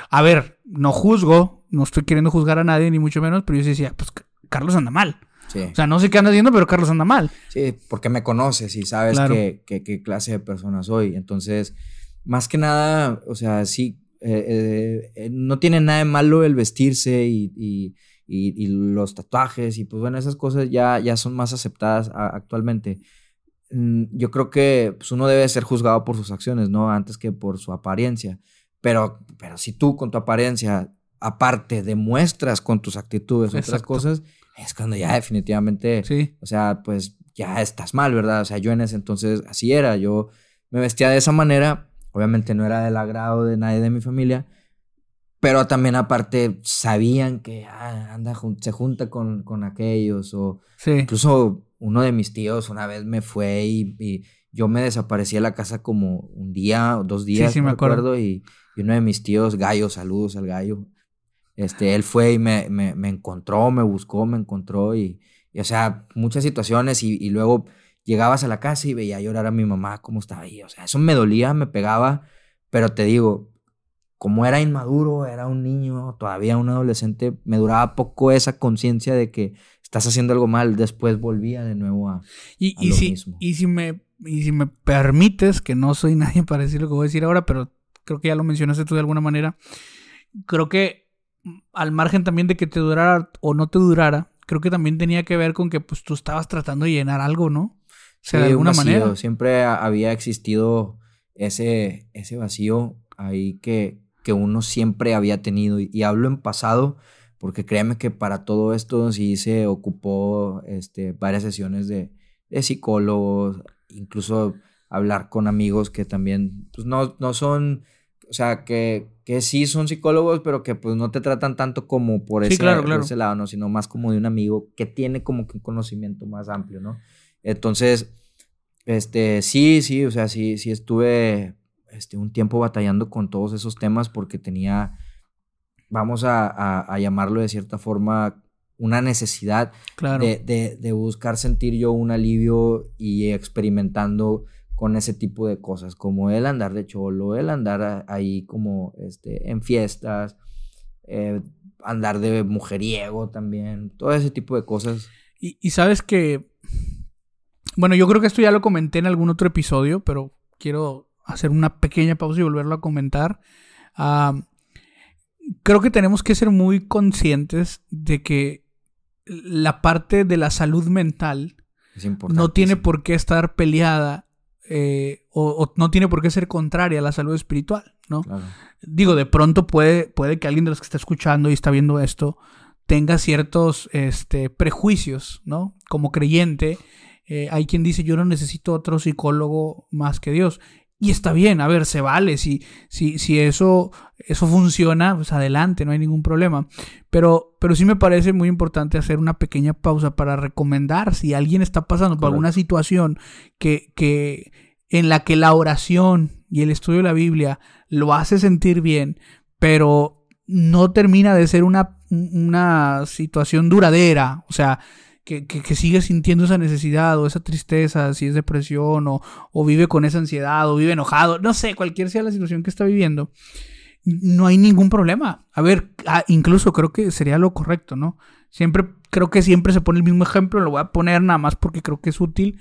a ver, no juzgo, no estoy queriendo juzgar a nadie, ni mucho menos, pero yo sí decía, pues Carlos anda mal. Sí. O sea, no sé qué anda haciendo, pero Carlos anda mal. Sí, porque me conoces y sabes Claro. qué, qué- qué clase de persona soy. Entonces, más que nada, o sea, sí, eh, eh, eh, no tiene nada de malo el vestirse y, y- y- y los tatuajes y pues bueno, esas cosas ya, ya son más aceptadas a- actualmente. Mm, Yo creo que pues, uno debe ser juzgado por sus acciones, ¿no? Antes que por su apariencia. Pero, pero si tú con tu apariencia, aparte, demuestras con tus actitudes otras cosas, es cuando ya definitivamente Sí. o sea, pues ya estás mal, ¿verdad? O sea, yo en ese entonces así era, yo me vestía de esa manera. Obviamente no era del agrado de nadie de mi familia. Pero también aparte sabían que ah, anda, se junta con, con aquellos. O incluso uno de mis tíos una vez me fue y, yo me desaparecí de la casa como un día o dos días. Sí, sí, me acuerdo. y, uno de mis tíos, Gallo, saludos al Gallo. Este, él fue y me, me, me encontró, me buscó, me encontró y, o sea, muchas situaciones y, y luego llegabas a la casa y veía llorar a mi mamá cómo estaba ahí. O sea, eso me dolía, me pegaba, pero te digo, como era inmaduro, era un niño, todavía un adolescente, me duraba poco esa conciencia de que estás haciendo algo mal. Después volvía de nuevo a, y, y si, Y si, me, y si me permites, que no soy nadie para decir lo que voy a decir ahora, pero creo que ya lo mencionaste tú de alguna manera, creo que al margen también de que te durara o no te durara, creo que también tenía que ver con que pues tú estabas tratando de llenar algo, ¿no? de alguna manera. Siempre había existido ese, ese vacío ahí que, que uno siempre había tenido. Y, hablo en pasado porque créeme que para todo esto sí se ocupó este, varias sesiones de, de psicólogos, incluso hablar con amigos que también pues, no, no son, o sea, que, que sí son psicólogos, pero que pues no te tratan tanto como por ese, por ese lado, ¿no? Sino más como de un amigo que tiene como que un conocimiento más amplio, ¿no? Entonces, este, sí, sí, o sea, sí, sí estuve este, un tiempo batallando con todos esos temas porque tenía, vamos a, llamarlo de cierta forma, una necesidad de, de, buscar sentir yo un alivio y experimentando con ese tipo de cosas, como el andar de cholo, el andar ahí como este, en fiestas, eh, andar de mujeriego también, todo ese tipo de cosas. Y, y sabes que bueno, yo creo que esto ya lo comenté en algún otro episodio, pero quiero hacer una pequeña pausa y volverlo a comentar. Creo que tenemos que ser muy conscientes de que la parte de la salud mental no tiene por qué estar peleada eh, o, no tiene por qué ser contraria a la salud espiritual, ¿no? Digo, de pronto puede, puede que alguien de los que está escuchando y está viendo esto tenga ciertos este, prejuicios, ¿no? Como creyente eh, hay quien dice yo no necesito otro psicólogo más que Dios. Y está bien, a ver, se vale. Si, si, si eso, eso funciona, pues adelante, no hay ningún problema. Pero, pero sí me parece muy importante hacer una pequeña pausa para recomendar si alguien está pasando por alguna situación que, que, en la que la oración y el estudio de la Biblia lo hace sentir bien, pero no termina de ser una, una situación duradera. O sea, que, sigue sintiendo esa necesidad o esa tristeza, si es depresión o, o, vive con esa ansiedad o vive enojado, no sé, cualquier sea la situación que está viviendo, no hay ningún problema. A ver, ah, incluso creo que sería lo correcto, ¿no? Siempre, creo que siempre se pone el mismo ejemplo, lo voy a poner nada más porque creo que es útil.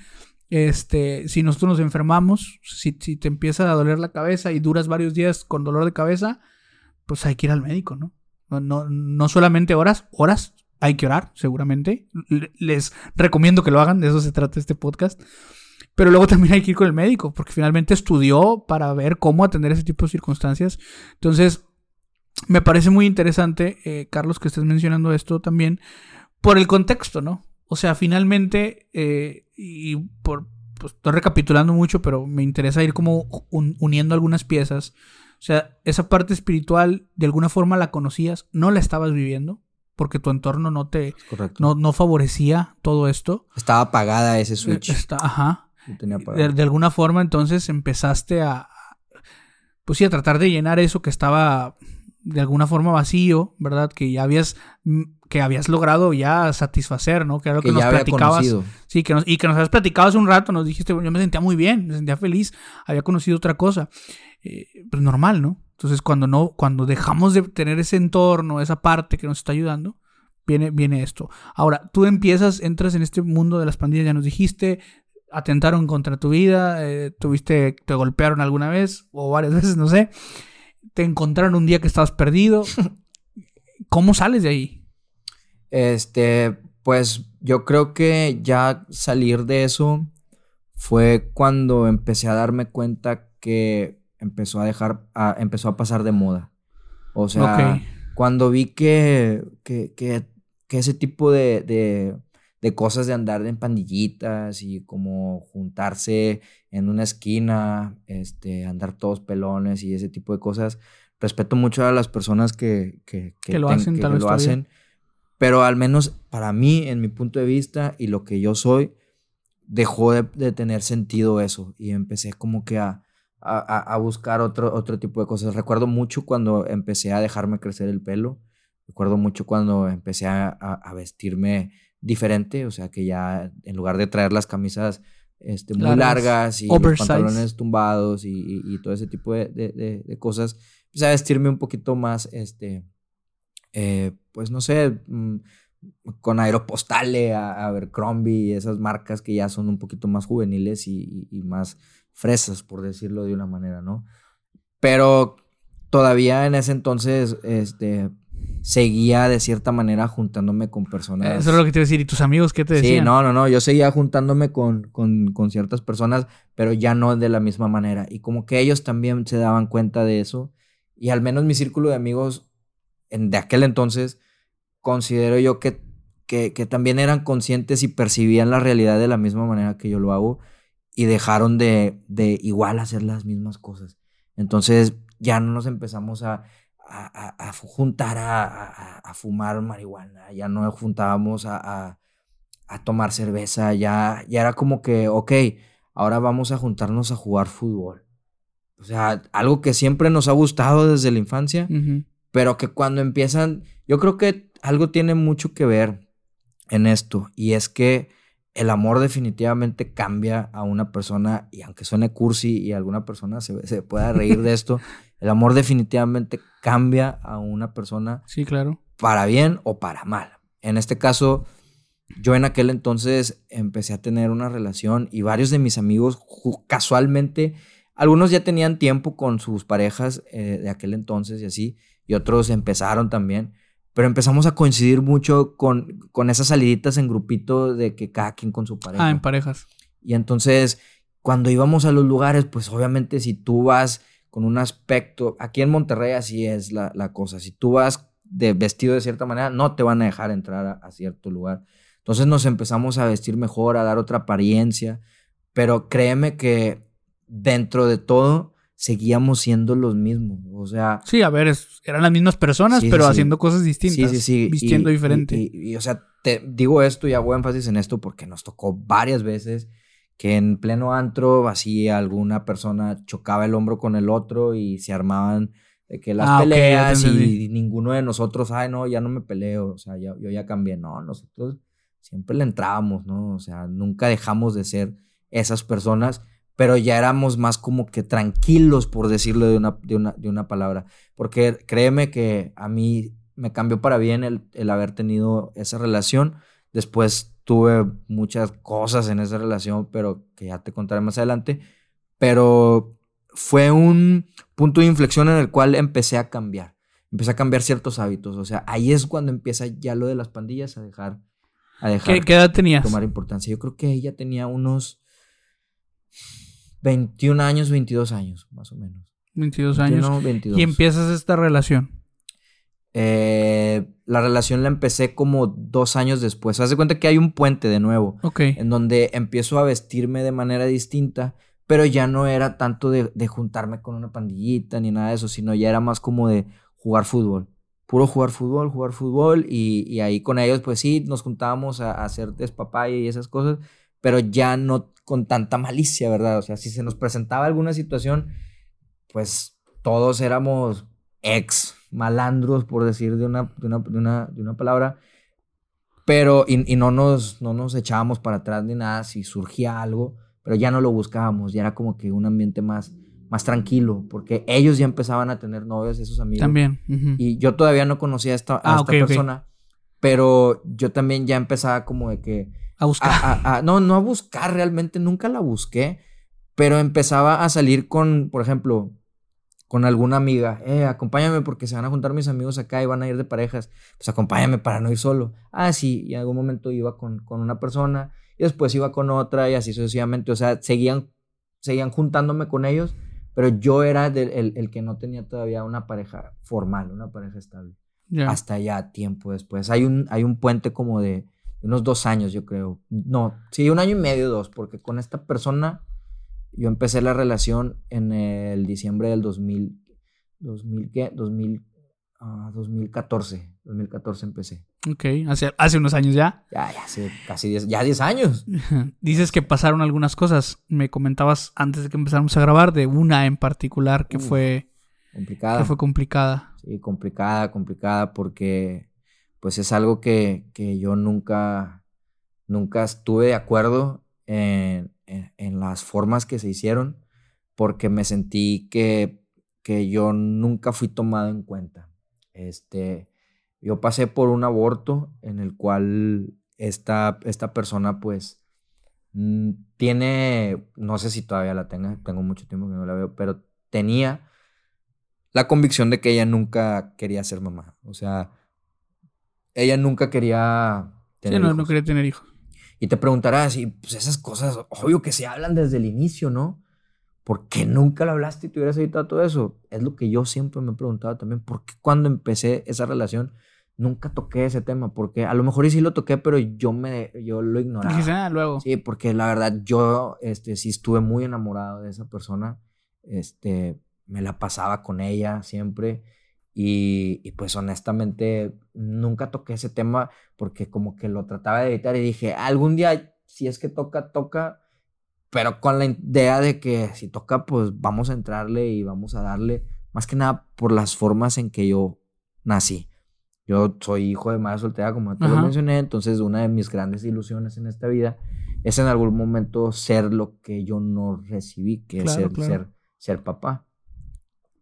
Este, si nosotros nos enfermamos, si, si te empieza a doler la cabeza y duras varios días con dolor de cabeza, pues hay que ir al médico, ¿no? No, no, no solamente horas, horas, hay que orar, seguramente. Les recomiendo que lo hagan, de eso se trata este podcast. Pero luego también hay que ir con el médico, porque finalmente estudió para ver cómo atender ese tipo de circunstancias. Entonces, me parece muy interesante, eh, Carlos, que estés mencionando esto también, por el contexto, ¿no? O sea, finalmente, eh, y por, pues, estoy recapitulando mucho, pero me interesa ir como uniendo algunas piezas. O sea, esa parte espiritual, de alguna forma la conocías, no la estabas viviendo porque tu entorno no te no, no, favorecía todo esto. Estaba apagada ese switch. Está, ajá. de, alguna forma entonces empezaste a pues sí a tratar de llenar eso que estaba de alguna forma vacío, ¿verdad? Que ya habías mm, que habías logrado ya satisfacer, ¿no? Que era lo que, nos platicabas. Sí, que nos, y que nos habías platicado hace un rato, nos dijiste, yo me sentía muy bien, me sentía feliz, había conocido otra cosa. Eh, pues normal, ¿no? Entonces, cuando no, cuando dejamos de tener ese entorno, esa parte que nos está ayudando, viene, viene esto. Ahora, tú empiezas, entras en este mundo de las pandillas, ya nos dijiste, atentaron contra tu vida, eh, tuviste, te golpearon alguna vez, o varias veces, no sé. Te encontraron un día que estabas perdido. ¿Cómo sales de ahí? Este, pues yo creo que ya salir de eso fue cuando empecé a darme cuenta que empezó a dejar, empezó a pasar de moda. O sea, cuando vi que, que, ese tipo de, de cosas de andar en pandillitas y como juntarse en una esquina, este, andar todos pelones y ese tipo de cosas. Respeto mucho a las personas que, que, lo hacen, que lo hacen pero al menos para mí, en mi punto de vista y lo que yo soy, dejó de, tener sentido eso y empecé como que a, a, buscar otro, otro tipo de cosas. Recuerdo mucho cuando empecé a dejarme crecer el pelo, recuerdo mucho cuando empecé a, vestirme diferente, o sea que ya en lugar de traer las camisas este, muy largas, y los pantalones tumbados y, todo ese tipo de, de, cosas, empecé a vestirme un poquito más, este, eh, pues no sé, mm, con Aeropostale, a, Abercrombie, esas marcas que ya son un poquito más juveniles y, más fresas, por decirlo de una manera, ¿no? Pero todavía en ese entonces, este, seguía de cierta manera juntándome con personas. Eso es lo que te iba a decir. ¿Y tus amigos qué te decían? Sí, no, no, no. Yo seguía juntándome con, con, con, ciertas personas, pero ya no de la misma manera. Y como que ellos también se daban cuenta de eso. Y al menos mi círculo de amigos en, de aquel entonces considero yo que, que, también eran conscientes y percibían la realidad de la misma manera que yo lo hago y dejaron de, de igual hacer las mismas cosas. Entonces ya no nos empezamos a, a, juntar a, fumar marihuana, ya no juntábamos a, tomar cerveza, ya, ya era como que, ok, ahora vamos a juntarnos a jugar fútbol. O sea, algo que siempre nos ha gustado desde la infancia, pero que cuando empiezan, yo creo que algo tiene mucho que ver en esto y es que el amor definitivamente cambia a una persona y aunque suene cursi y alguna persona se, pueda reír de esto, el amor definitivamente cambia a una persona. Sí, claro. Para bien o para mal. En este caso, yo en aquel entonces empecé a tener una relación y varios de mis amigos casualmente, algunos ya tenían tiempo con sus parejas eh, de aquel entonces y así, y otros empezaron también pero empezamos a coincidir mucho con, con esas saliditas en grupito de que cada quien con su pareja. Ah, en parejas. Y entonces, cuando íbamos a los lugares, pues obviamente si tú vas con un aspecto, aquí en Monterrey así es la, cosa, si tú vas de vestido de cierta manera, no te van a dejar entrar a, cierto lugar. Entonces nos empezamos a vestir mejor, a dar otra apariencia, pero créeme que dentro de todo seguíamos siendo los mismos. O sea. Sí, a ver, eran las mismas personas, pero haciendo cosas distintas. Sí, sí, sí. Vistiendo diferente. Y, o sea, te digo esto y hago énfasis en esto porque nos tocó varias veces que en pleno antro, así alguna persona chocaba el hombro con el otro y se armaban de que las ah, peleas y ninguno de nosotros, ay, no, ya no me peleo, o sea, yo ya cambié. No, nosotros siempre le entrábamos, ¿no? O sea, nunca dejamos de ser esas personas pero ya éramos más como que tranquilos, por decirlo de una, de una, palabra. Porque créeme que a mí me cambió para bien el, haber tenido esa relación. Después tuve muchas cosas en esa relación, pero que ya te contaré más adelante. Pero fue un punto de inflexión en el cual empecé a cambiar. Empecé a cambiar ciertos hábitos. O sea, ahí es cuando empieza ya lo de las pandillas a dejar. A dejar ¿Qué, edad tenías? Tomar importancia. Yo creo que ella tenía unos 21 años, 22 años, más o menos. 22 años. Y empiezas esta relación. Eh, la relación la empecé como dos años después. Haz de cuenta que hay un puente de nuevo. Ok. En donde empiezo a vestirme de manera distinta, pero ya no era tanto de, juntarme con una pandillita ni nada de eso, sino ya era más como de jugar fútbol. Puro jugar fútbol, jugar fútbol. Y, ahí con ellos, pues sí, nos juntábamos a, a hacer despapaya y esas cosas, pero ya no con tanta malicia, ¿verdad? O sea, si se nos presentaba alguna situación, pues todos éramos ex malandros, por decir de una, de una, de una, palabra, pero y, no, nos, no nos echábamos para atrás ni nada si surgía algo, pero ya no lo buscábamos, ya era como que un ambiente más, más tranquilo, porque ellos ya empezaban a tener novios, esos amigos. También. Y yo todavía no conocía a esta, a ah, esta persona, pero yo también ya empezaba como de que a buscar. no, no a buscar realmente, nunca la busqué, pero empezaba a salir con, por ejemplo, con alguna amiga, eh, acompáñame porque se van a juntar mis amigos acá y van a ir de parejas, pues acompáñame para no ir solo. Ah, sí, y en algún momento iba con, con una persona y después iba con otra y así sucesivamente, o sea, seguían, seguían juntándome con ellos, pero yo era el, que no tenía todavía una pareja formal, una pareja estable. Hasta ya tiempo después. Hay un, hay un puente como de, unos dos años, yo creo. No, sí, un año y medio, dos, porque con esta persona yo empecé la relación en el diciembre del 2000, 2000 ¿qué? 2000, 2014, 2014 empecé. Ok, hace, hace unos años ya. Ya, ya hace casi 10, ya 10 años. Dices que pasaron algunas cosas. Me comentabas antes de que empezáramos a grabar de una en particular que fue... Complicada. Que fue complicada. Sí, complicada, complicada porque pues es algo que, yo nunca, nunca estuve de acuerdo en, las formas que se hicieron porque me sentí que, que yo nunca fui tomado en cuenta. Este, yo pasé por un aborto en el cual esta, esta persona pues mm, tiene, no sé si todavía la tenga, tengo mucho tiempo que no la veo, pero tenía la convicción de que ella nunca quería ser mamá. O sea, ella nunca quería tener sí, no, no quería tener hijos. Y te preguntarás, y pues esas cosas, obvio que se hablan desde el inicio, ¿no? ¿Por qué nunca lo hablaste y te hubieras evitado todo eso? Es lo que yo siempre me he preguntado también. ¿Por qué cuando empecé esa relación nunca toqué ese tema? Porque a lo mejor sí lo toqué, pero yo, me, yo lo ignoraba. Ah, luego. Sí, porque la verdad yo este, sí estuve muy enamorado de esa persona. Este, me la pasaba con ella siempre. Y, y, pues honestamente nunca toqué ese tema porque como que lo trataba de evitar y dije, algún día si es que toca, toca, pero con la idea de que si toca, pues vamos a entrarle y vamos a darle, más que nada por las formas en que yo nací. Yo soy hijo de madre soltera, como te lo mencioné, entonces una de mis grandes ilusiones en esta vida es en algún momento ser lo que yo no recibí, que es ser, ser, ser, papá.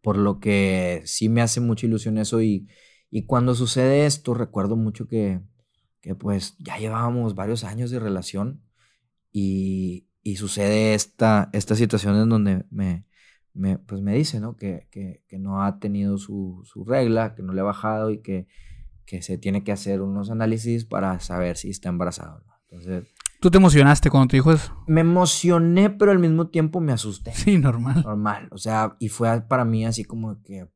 Por lo que sí me hace mucha ilusión eso y, y cuando sucede esto, recuerdo mucho que, que pues ya llevábamos varios años de relación y, y sucede esta, esta situación en donde me, me, pues me dice, ¿no? Que, que, que no ha tenido su, su, regla, que no le ha bajado y que, que se tiene que hacer unos análisis para saber si está embarazado. Entonces... ¿Tú te emocionaste cuando te dijo eso? Me emocioné, pero al mismo tiempo me asusté. Sí, normal. Normal. O sea, y fue para mí así como que,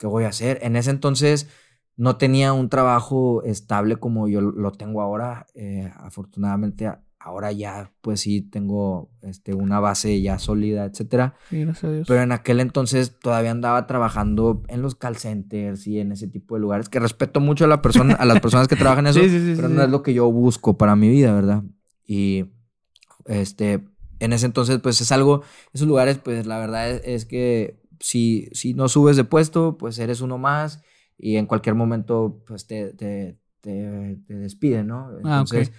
¿qué voy a hacer? En ese entonces no tenía un trabajo estable como yo lo tengo ahora. Eh, afortunadamente ahora ya pues sí tengo este, una base ya sólida, etcétera. Sí, gracias a Dios. Pero en aquel entonces todavía andaba trabajando en los call centers y en ese tipo de lugares, que respeto mucho a, la persona, a las personas que trabajan en eso, pero no es lo que yo busco para mi vida, ¿verdad? Y este, en ese entonces pues es algo, esos lugares pues la verdad es, que si, si no subes de puesto, pues eres uno más y en cualquier momento pues te, te, te, despiden, ¿no? Ah, entonces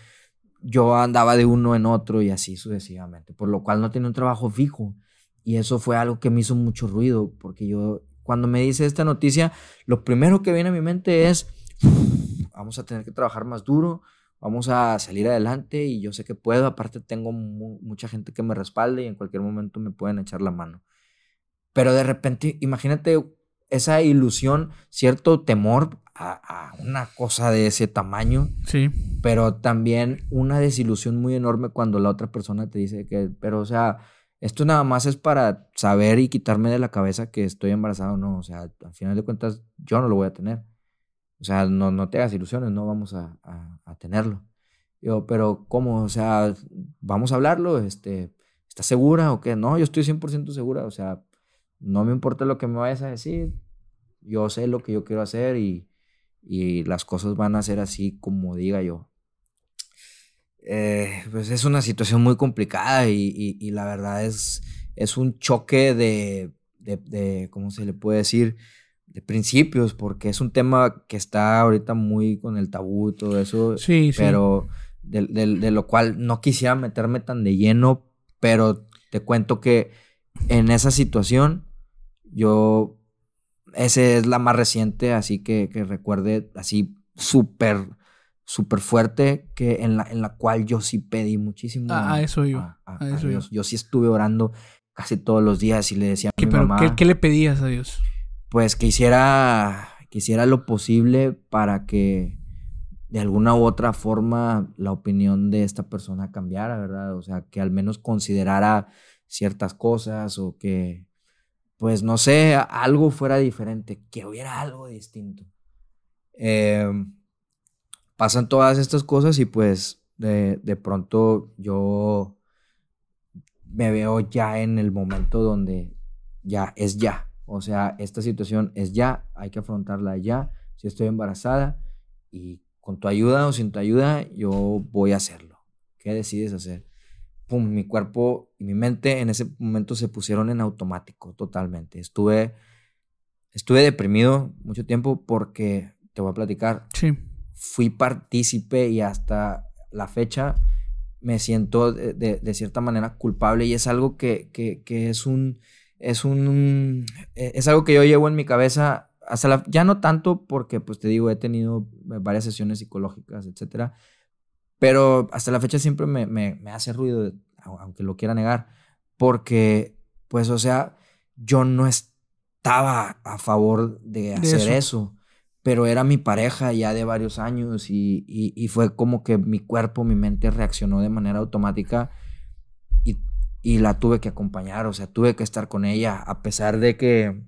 yo andaba de uno en otro y así sucesivamente, por lo cual no tenía un trabajo fijo. Y eso fue algo que me hizo mucho ruido, porque yo, cuando me dice esta noticia, lo primero que viene a mi mente es, vamos a tener que trabajar más duro, vamos a salir adelante y yo sé que puedo, aparte tengo mucha gente que me respalde y en cualquier momento me pueden echar la mano. Pero de repente, imagínate esa ilusión, cierto temor a, una cosa de ese tamaño. Sí. Pero también una desilusión muy enorme cuando la otra persona te dice que, pero o sea, esto nada más es para saber y quitarme de la cabeza que estoy embarazado o no. O sea, al final de cuentas, yo no lo voy a tener. O sea, no, no te hagas ilusiones, no vamos a, a, tenerlo. Yo, pero ¿cómo? O sea, vamos a hablarlo, este, ¿estás segura o qué? No, yo estoy 100% segura, o sea, no me importa lo que me vayas a decir, yo sé lo que yo quiero hacer y, y las cosas van a ser así como diga yo. Eh, pues es una situación muy complicada y, y, la verdad es, es un choque de, de, de, ¿cómo se le puede decir? De principios, porque es un tema que está ahorita muy con el tabú y todo eso. Sí, pero De, de, lo cual no quisiera meterme tan de lleno, pero te cuento que en esa situación yo esa es la más reciente, así que, que recuerde, así súper, súper fuerte, que en la, en la cual yo sí pedí muchísimo. a eso yo. A, eso Yo. yo sí estuve orando casi todos los días y le decía a mi pero mamá. ¿qué, le pedías a Dios? Pues que hiciera, que hiciera lo posible para que de alguna u otra forma la opinión de esta persona cambiara, ¿verdad? O sea, que al menos considerara ciertas cosas o que pues no sé, algo fuera diferente, que hubiera algo distinto. Em, pasan todas estas cosas y pues de, de pronto yo me veo ya en el momento donde ya es ya. O sea, esta situación es ya, hay que afrontarla ya. Si estoy embarazada y con tu ayuda o sin tu ayuda, yo voy a hacerlo. ¿Qué decides hacer? Pum, mi cuerpo y mi mente en ese momento se pusieron en automático totalmente. Estuve, estuve deprimido mucho tiempo porque, te voy a platicar, Sí. fui partícipe y hasta la fecha me siento de, de- de cierta manera culpable y es algo que, que- que es un es un eh, es algo que yo llevo en mi cabeza hasta la ya no tanto porque pues te digo he tenido varias sesiones psicológicas etcétera pero hasta la fecha siempre me, me- me hace ruido au- aunque lo quiera negar porque pues o sea yo no estaba a favor de hacer eso. eso pero era mi pareja ya de varios años y, y- y fue como que mi cuerpo, mi mente reaccionó de manera automática y, y la tuve que acompañar, o sea, tuve que estar con ella, a pesar de que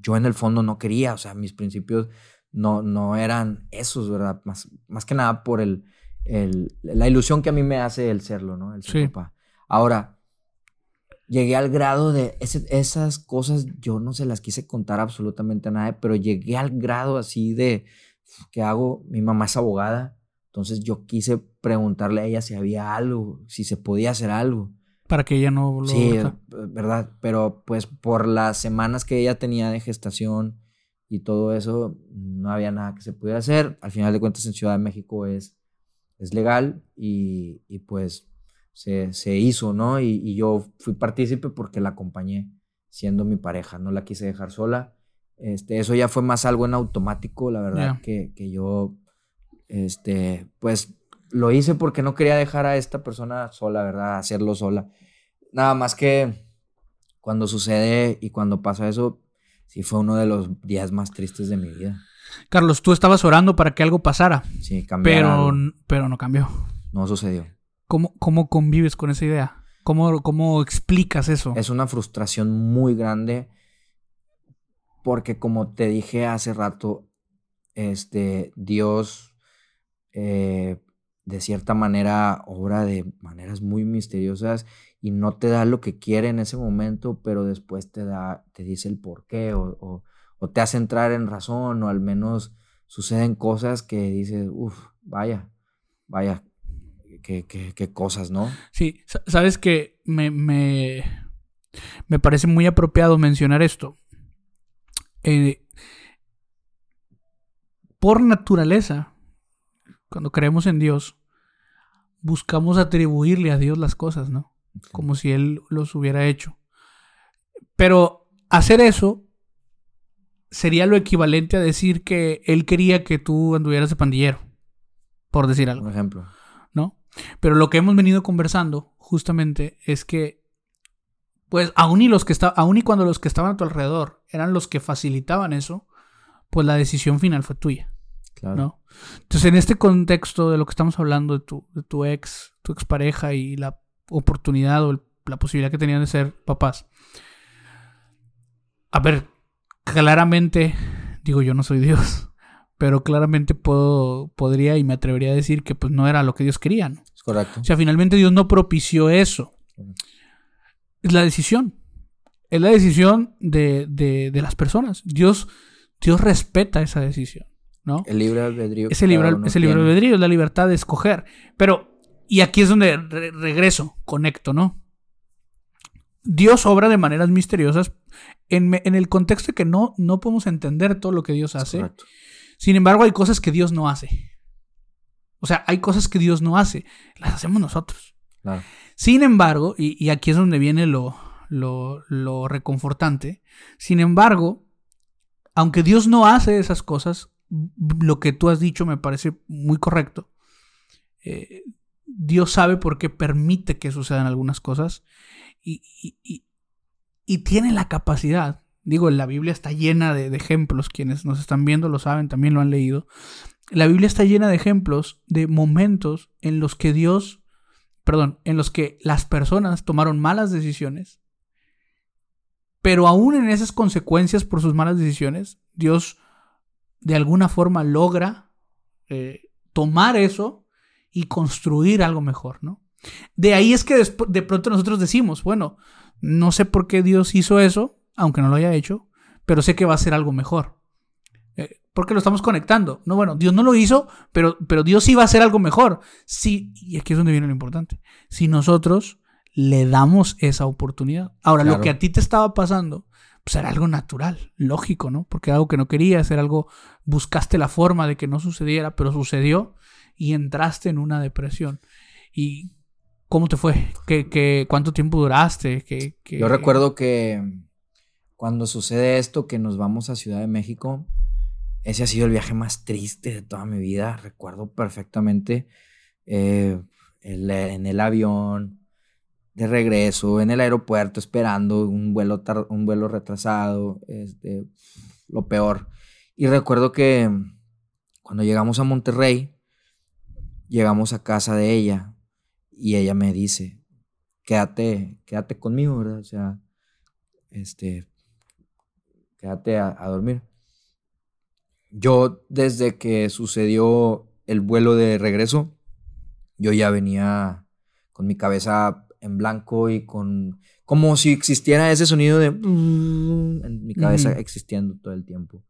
yo en el fondo no quería, o sea, mis principios no, no eran esos, ¿verdad? Más, más que nada por el, el- la ilusión que a mí me hace el serlo, ¿no? El ser Sí. papá. Ahora, llegué al grado de ese- esas cosas, yo no se las quise contar absolutamente a nadie, pero llegué al grado así de, ¿qué hago? Mi mamá es abogada, entonces yo quise preguntarle a ella si había algo, si se podía hacer algo. Para que ella no lo. Sí, verdad, pero pues por las semanas que ella tenía de gestación y todo eso, no había nada que se pudiera hacer. Al final de cuentas en Ciudad de México es, es legal y, y, pues se, se hizo, ¿no? Y, y yo fui partícipe porque la acompañé siendo mi pareja, no la quise dejar sola. Este, eso ya fue más algo en automático, la verdad, que, que yo, este, pues lo hice porque no quería dejar a esta persona sola, ¿verdad? Hacerlo sola. Nada más que cuando sucede y cuando pasa eso, sí fue uno de los días más tristes de mi vida. Carlos, tú estabas orando para que algo pasara, Sí, cambiar pero, algo. pero no cambió. no sucedió. ¿Cómo, ¿Cómo convives con esa idea? ¿Cómo, cómo explicas eso? Es una frustración muy grande porque como te dije hace rato, este, Dios eh, de cierta manera obra de maneras muy misteriosas y no te da lo que quiere en ese momento, pero después te da, te dice el por qué o, o- o te hace entrar en razón o al menos suceden cosas que dices, uff, vaya, vaya, qué, qué- qué cosas, ¿no? Sí, sa- sabes que me, me, me parece muy apropiado mencionar esto. Eh, por naturaleza, cuando creemos en Dios, buscamos atribuirle a Dios las cosas, ¿no? Como si Él los hubiera hecho. Pero hacer eso sería lo equivalente a decir que Él quería que tú anduvieras de pandillero, por decir algo. Por ejemplo. ¿no? Pero lo que hemos venido conversando justamente es que, pues, aún y, los que esta- aún y cuando los que estaban a tu alrededor eran los que facilitaban eso, pues la decisión final fue tuya, Claro. ¿no? Entonces, en este contexto de lo que estamos hablando de tu, de tu ex, tu expareja y la oportunidad o el- la posibilidad que tenían de ser papás, a ver, claramente, digo, yo no soy Dios, pero claramente puedo, podría y me atrevería a decir que pues no era lo que Dios quería, ¿no? Es correcto. O sea, finalmente Dios no propició eso. Es la decisión. Es la decisión de, de- de las personas. Dios, Dios respeta esa decisión, ¿no? El libre albedrío. que Ese libre, uno ese libre albedrío es la libertad de escoger. Pero, y aquí es donde re- regreso, conecto, ¿no? Dios obra de maneras misteriosas en, el contexto de que no, no podemos entender todo lo que Dios hace. correcto. Sin embargo, hay cosas que Dios no hace. O sea, hay cosas que Dios no hace. Las hacemos nosotros. Claro. Sin embargo, y, y aquí es donde viene lo, lo, lo reconfortante, sin embargo, aunque Dios no hace esas cosas, lo que tú has dicho me parece muy correcto. Eh, Dios sabe por qué permite que sucedan algunas cosas y, y- y- tiene la capacidad. Digo, la Biblia está llena de, de ejemplos, quienes nos están viendo lo saben, también lo han leído. La Biblia está llena de ejemplos de momentos en los que Dios perdón, en los que las personas tomaron malas decisiones, pero aún en esas consecuencias por sus malas decisiones, Dios de alguna forma logra eh, tomar eso y construir algo mejor, ¿no? De ahí es que de pronto nosotros decimos, bueno, no sé por qué Dios hizo eso, aunque no lo haya hecho, pero sé que va a ser algo mejor. Eh, porque lo estamos conectando. No, bueno, Dios no lo hizo, pero, pero Dios sí va a hacer algo mejor. Sí, y aquí es donde viene lo importante. Si nosotros le damos esa oportunidad. Ahora, lo que a ti te estaba pasando, pues era algo natural, lógico, ¿no? Porque era algo que no querías, era algo, buscaste la forma de que no sucediera, pero sucedió y entraste en una depresión. ¿Y cómo te fue? ¿Qué, qué, cuánto tiempo duraste? ¿Qué, Yo recuerdo que cuando sucede esto, que nos vamos a Ciudad de México, ese ha sido el viaje más triste de toda mi vida. Recuerdo perfectamente eh, en el avión, de regreso, en el aeropuerto, esperando un vuelo, un vuelo retrasado, este, lo peor. Y recuerdo que cuando llegamos a Monterrey, llegamos a casa de ella y ella me dice, quédate, quédate conmigo, ¿verdad? O sea, este, quédate a, dormir. Yo, desde que sucedió el vuelo de regreso, yo ya venía con mi cabeza en blanco y con como si existiera ese sonido de en mi cabeza existiendo todo el tiempo.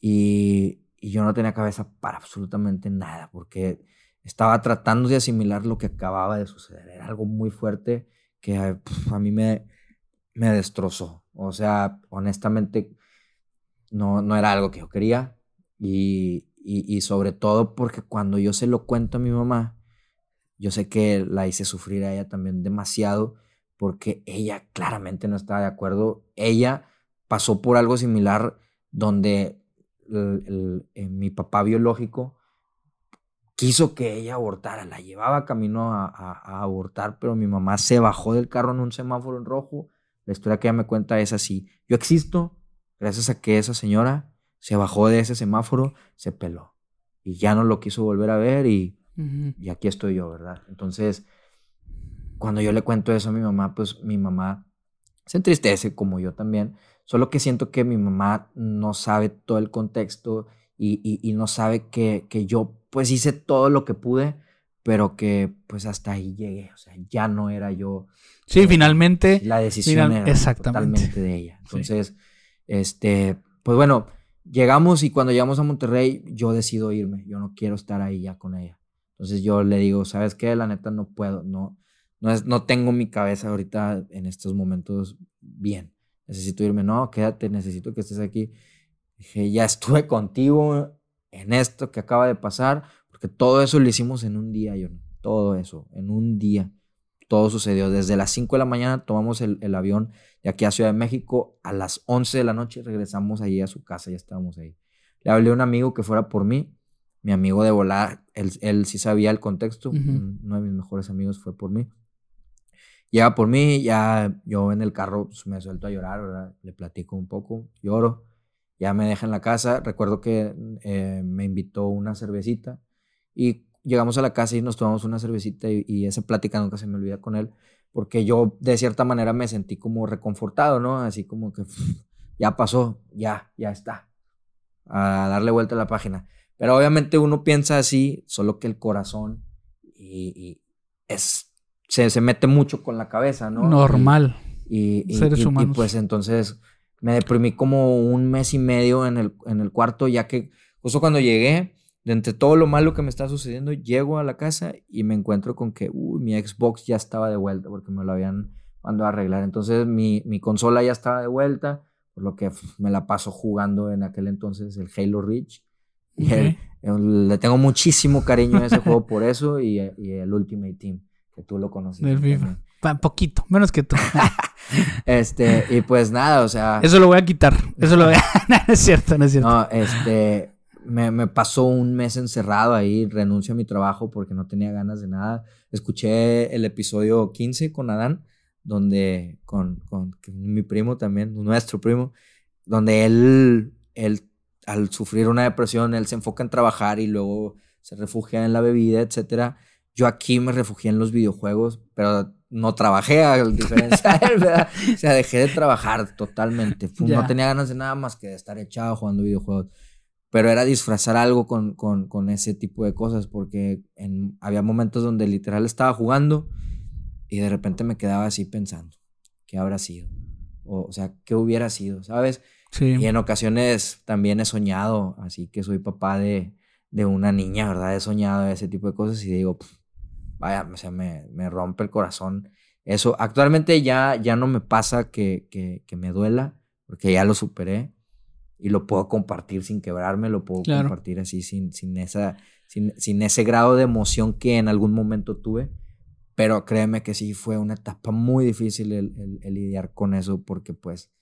Y, y, yo no tenía cabeza para absolutamente nada porque estaba tratando de asimilar lo que acababa de suceder. Era algo muy fuerte que a mí me, me destrozó. O sea, honestamente, no, no era algo que yo quería. Y, y, sobre todo porque cuando yo se lo cuento a mi mamá, yo sé que la hice sufrir a ella también demasiado porque ella claramente no estaba de acuerdo. Ella pasó por algo similar donde eh, mi papá biológico quiso que ella abortara, la llevaba camino a, a, abortar, pero mi mamá se bajó del carro en un semáforo en rojo la historia que ella me cuenta es así. Yo existo gracias a que esa señora se bajó de ese semáforo, se peló. Y ya no lo quiso volver a ver y, y aquí estoy yo, ¿verdad? Entonces, cuando yo le cuento eso a mi mamá, pues mi mamá se entristece como yo también. Solo que siento que mi mamá no sabe todo el contexto y, y, y no sabe que, que, yo pues hice todo lo que pude, pero que pues hasta ahí llegué. O sea, ya no era yo Sí, finalmente. La decisión era totalmente de ella. Entonces, este, pues bueno, llegamos y cuando llegamos a Monterrey, yo decido irme. Yo no quiero estar ahí ya con ella. Entonces yo le digo, ¿sabes qué? La neta no puedo, no, no, es, no tengo mi cabeza ahorita en estos momentos bien. Necesito irme. No, quédate, necesito que estés aquí. Dije, ya estuve contigo en esto que acaba de pasar, porque todo eso lo hicimos en un día, yo Todo eso, en un día todo sucedió. Desde las 5 de la mañana tomamos el, avión de aquí a Ciudad de México. A las 11 de la noche regresamos ahí a su casa, ya estábamos ahí. Le hablé a un amigo que fuera por mí. Mi amigo de volar, él, sí sabía el contexto. Uno de mis mejores amigos fue por mí. Llega por mí, ya yo en el carro pues, me suelto a llorar, ¿verdad? Le platico un poco, lloro. Ya me deja en la casa. Recuerdo que eh, me invitó una cervecita y llegamos a la casa y nos tomamos una cervecita y, esa plática nunca se me olvida con él, porque yo de cierta manera me sentí como reconfortado, ¿no? Así como que ya pasó, ya, ya está, a darle vuelta a la página. Pero obviamente uno piensa así, solo que el corazón y, es, se, mete mucho con la cabeza, ¿no? Normal. Y, Seres humanos. y pues entonces me deprimí como un mes y medio en el, en el cuarto, ya que justo cuando llegué, de entre todo lo malo que me está sucediendo, llego a la casa y me encuentro con que mi Xbox ya estaba de vuelta porque me lo habían mandado a arreglar. Entonces mi, consola ya estaba de vuelta, por lo que me la paso jugando en aquel entonces el Halo Reach. Y le tengo muchísimo cariño a ese juego por eso y, el Ultimate Team, que tú lo conoces. Del FIFA. Poquito, menos que tú. este, y pues nada, o sea. Eso lo voy a quitar. Eso lo voy a. no es cierto, no es cierto. No, este me, pasó un mes encerrado ahí, renuncio a mi trabajo porque no tenía ganas de nada. Escuché el episodio 15 con Adán, donde, con, mi primo también, nuestro primo, donde él, él, al sufrir una depresión, él se enfoca en trabajar y luego se refugia en la bebida, etc. Yo aquí me refugié en los videojuegos, pero no trabajé, a diferencia de él, ¿verdad? O sea, dejé de trabajar totalmente. No tenía ganas de nada más que de estar echado jugando videojuegos pero era disfrazar algo con, con, con ese tipo de cosas, porque en, había momentos donde literal estaba jugando y de repente me quedaba así pensando, ¿qué habrá sido? O, o sea, ¿qué hubiera sido? ¿Sabes? Sí. Y en ocasiones también he soñado, así que soy papá de, de una niña, ¿verdad? He soñado ese tipo de cosas y digo, vaya, o sea, me, me, rompe el corazón. Eso, actualmente ya, ya no me pasa que, que, que me duela, porque ya lo superé y lo puedo compartir sin quebrarme, lo puedo compartir así sin, sin, esa, sin, sin, ese grado de emoción que en algún momento tuve. Pero créeme que sí fue una etapa muy difícil el, el, lidiar con eso porque pues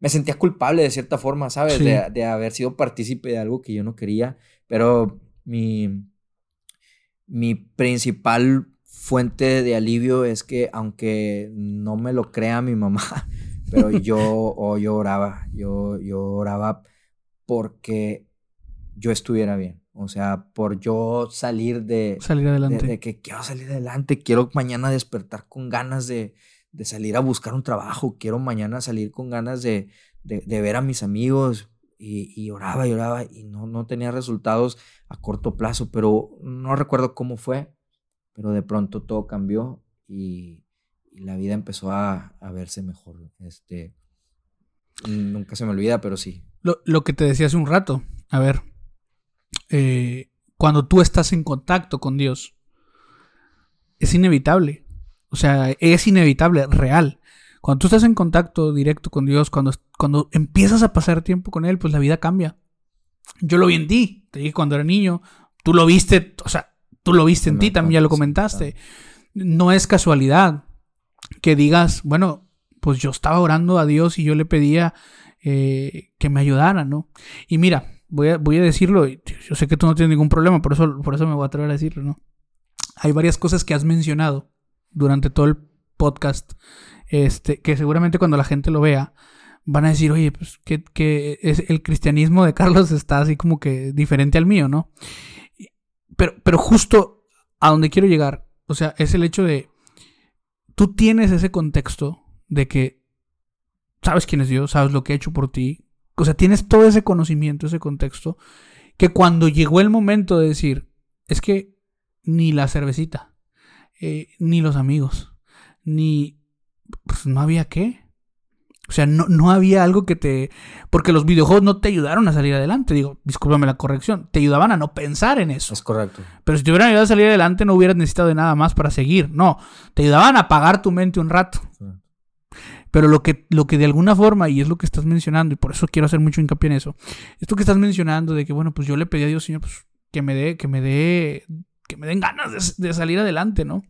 me sentía culpable de cierta forma, ¿sabes? De, de, haber sido partícipe de algo que yo no quería. Pero mi, mi principal fuente de alivio es que aunque no me lo crea mi mamá, pero yo, yo oraba, yo, yo oraba porque yo estuviera bien. O sea, por yo salir de... Salir adelante. De, que quiero salir adelante, quiero mañana despertar con ganas de, de, salir a buscar un trabajo, quiero mañana salir con ganas de, de ver a mis amigos. Y, y, oraba y oraba y no, no tenía resultados a corto plazo, pero no recuerdo cómo fue, pero de pronto todo cambió y, la vida empezó a, a verse mejor. Este, nunca se me olvida, pero sí. Lo, lo que te decía hace un rato, a ver, eh, cuando tú estás en contacto con Dios, es inevitable. O sea, es inevitable, real. Cuando tú estás en contacto directo con Dios, cuando, cuando empiezas a pasar tiempo con Él, pues la vida cambia. Yo lo vi en ti, te dije cuando era niño, tú lo viste, o sea, tú lo viste en ti, también ya lo comentaste. No es casualidad que digas, bueno, pues yo estaba orando a Dios y yo le pedía eh, que me ayudara, ¿no? Y mira, voy a, voy a decirlo, yo sé que tú no tienes ningún problema, por eso, por eso me voy a atrever a decirlo, ¿no? Hay varias cosas que has mencionado durante todo el podcast, este, que seguramente cuando la gente lo vea, van a decir, oye, pues que, es, el cristianismo de Carlos está así como que diferente al mío, ¿no? Pero, pero justo a donde quiero llegar, o sea, es el hecho de, tú tienes ese contexto de que sabes quién es Dios, sabes lo que ha hecho por ti. O sea, tienes todo ese conocimiento, ese contexto, que cuando llegó el momento de decir, es que ni la cervecita, eh, ni los amigos, ni... Pues no había qué. O sea, no, no, había algo que te... Porque los videojuegos no te ayudaron a salir adelante. Digo, discúlpame la corrección. Te ayudaban a no pensar en eso. Es correcto. Pero si te hubieran ayudado a salir adelante, no hubieras necesitado de nada más para seguir. No, te ayudaban a apagar tu mente un rato. Sí. Pero lo que, lo que de alguna forma, y es lo que estás mencionando, y por eso quiero hacer mucho hincapié en eso, esto que estás mencionando de que, bueno, pues yo le pedí a Dios, Señor, pues que me dé, que me dé, que me den ganas de, salir adelante, ¿no?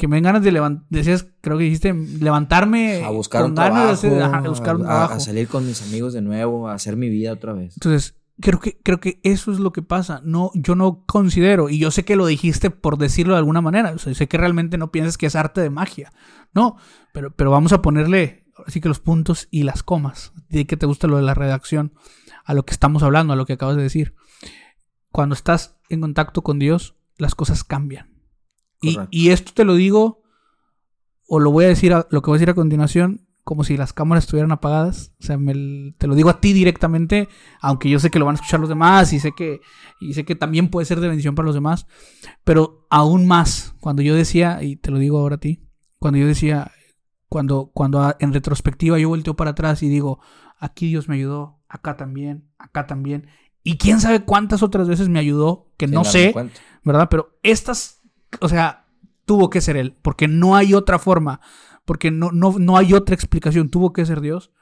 Que me den ganas de levantar, decías, creo que dijiste, levantarme. A buscar un trabajo. a, buscar un trabajo. A, salir con mis amigos de nuevo, a hacer mi vida otra vez. Entonces, creo que, creo que eso es lo que pasa. No, yo no considero, y yo sé que lo dijiste por decirlo de alguna manera, o sea, sé que realmente no piensas que es arte de magia. No, pero, pero vamos a ponerle así que los puntos y las comas. De que te gusta lo de la redacción, a lo que estamos hablando, a lo que acabas de decir. Cuando estás en contacto con Dios, las cosas cambian. Y, y, esto te lo digo, o lo voy a decir, a, lo que voy a decir a continuación, como si las cámaras estuvieran apagadas. O sea, me, te lo digo a ti directamente, aunque yo sé que lo van a escuchar los demás y sé que, y sé que también puede ser de bendición para los demás. Pero aún más, cuando yo decía, y te lo digo ahora a ti, cuando yo decía, cuando, cuando en retrospectiva yo volteo para atrás y digo, aquí Dios me ayudó, acá también, acá también. Y quién sabe cuántas otras veces me ayudó, que no sé, ¿verdad? Pero estas, o sea, tuvo que ser Él, porque no hay otra forma, porque no, no, no hay otra explicación, tuvo que ser Dios.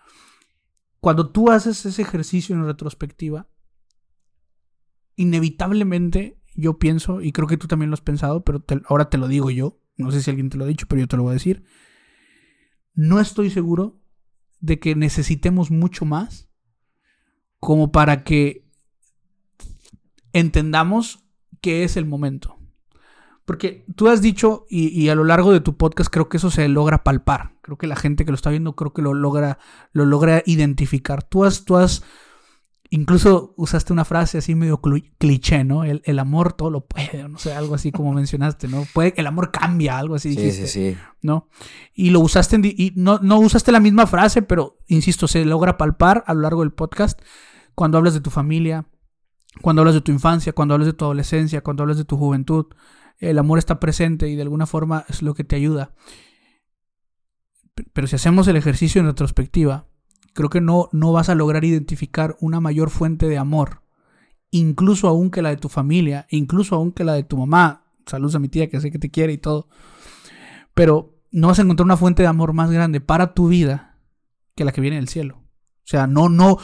Cuando tú haces ese ejercicio en retrospectiva, inevitablemente yo pienso, y creo que tú también lo has pensado, pero ahora te lo digo yo, no sé si alguien te lo ha dicho, pero yo te lo voy a decir no estoy seguro de que necesitemos mucho más como para que entendamos que es el momento. Porque tú has dicho, y, a lo largo de tu podcast creo que eso se logra palpar. Creo que la gente que lo está viendo creo que lo logra, lo logra identificar. Tú has, tú has Incluso usaste una frase así medio cliché, ¿no? El, el, amor todo lo puede, no sé, algo así como mencionaste, ¿no? Puede, el amor cambia, algo así dijiste. Sí, sí, ¿No? Y lo usaste, en, y no, no usaste la misma frase, pero insisto, se logra palpar a lo largo del podcast cuando hablas de tu familia, cuando hablas de tu infancia, cuando hablas de tu adolescencia, cuando hablas de tu juventud. El amor está presente y de alguna forma es lo que te ayuda. Pero si hacemos el ejercicio en retrospectiva, creo que no, no vas a lograr identificar una mayor fuente de amor, incluso aún que la de tu familia, incluso aún que la de tu mamá. Saludos a mi tía que sé que te quiere y todo. Pero no vas a encontrar una fuente de amor más grande para tu vida que la que viene del cielo. O sea, no, no,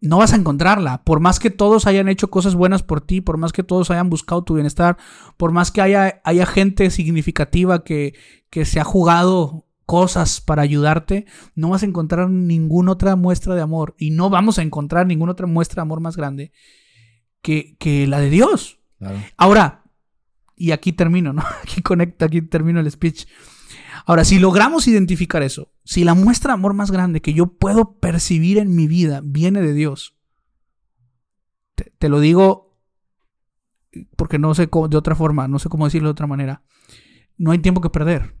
no vas a encontrarla. Por más que todos hayan hecho cosas buenas por ti, por más que todos hayan buscado tu bienestar, por más que haya, haya gente significativa que, que se ha jugado cosas para ayudarte, no vas a encontrar ninguna otra muestra de amor. Y no vamos a encontrar ninguna otra muestra de amor más grande que, que la de Dios. Ahora, y aquí termino, ¿no? Aquí conecta, aquí termino el speech. Ahora, si logramos identificar eso, si la muestra de amor más grande que yo puedo percibir en mi vida viene de Dios, te, lo digo porque no sé cómo, de otra forma, no sé cómo decirlo de otra manera. No hay tiempo que perder.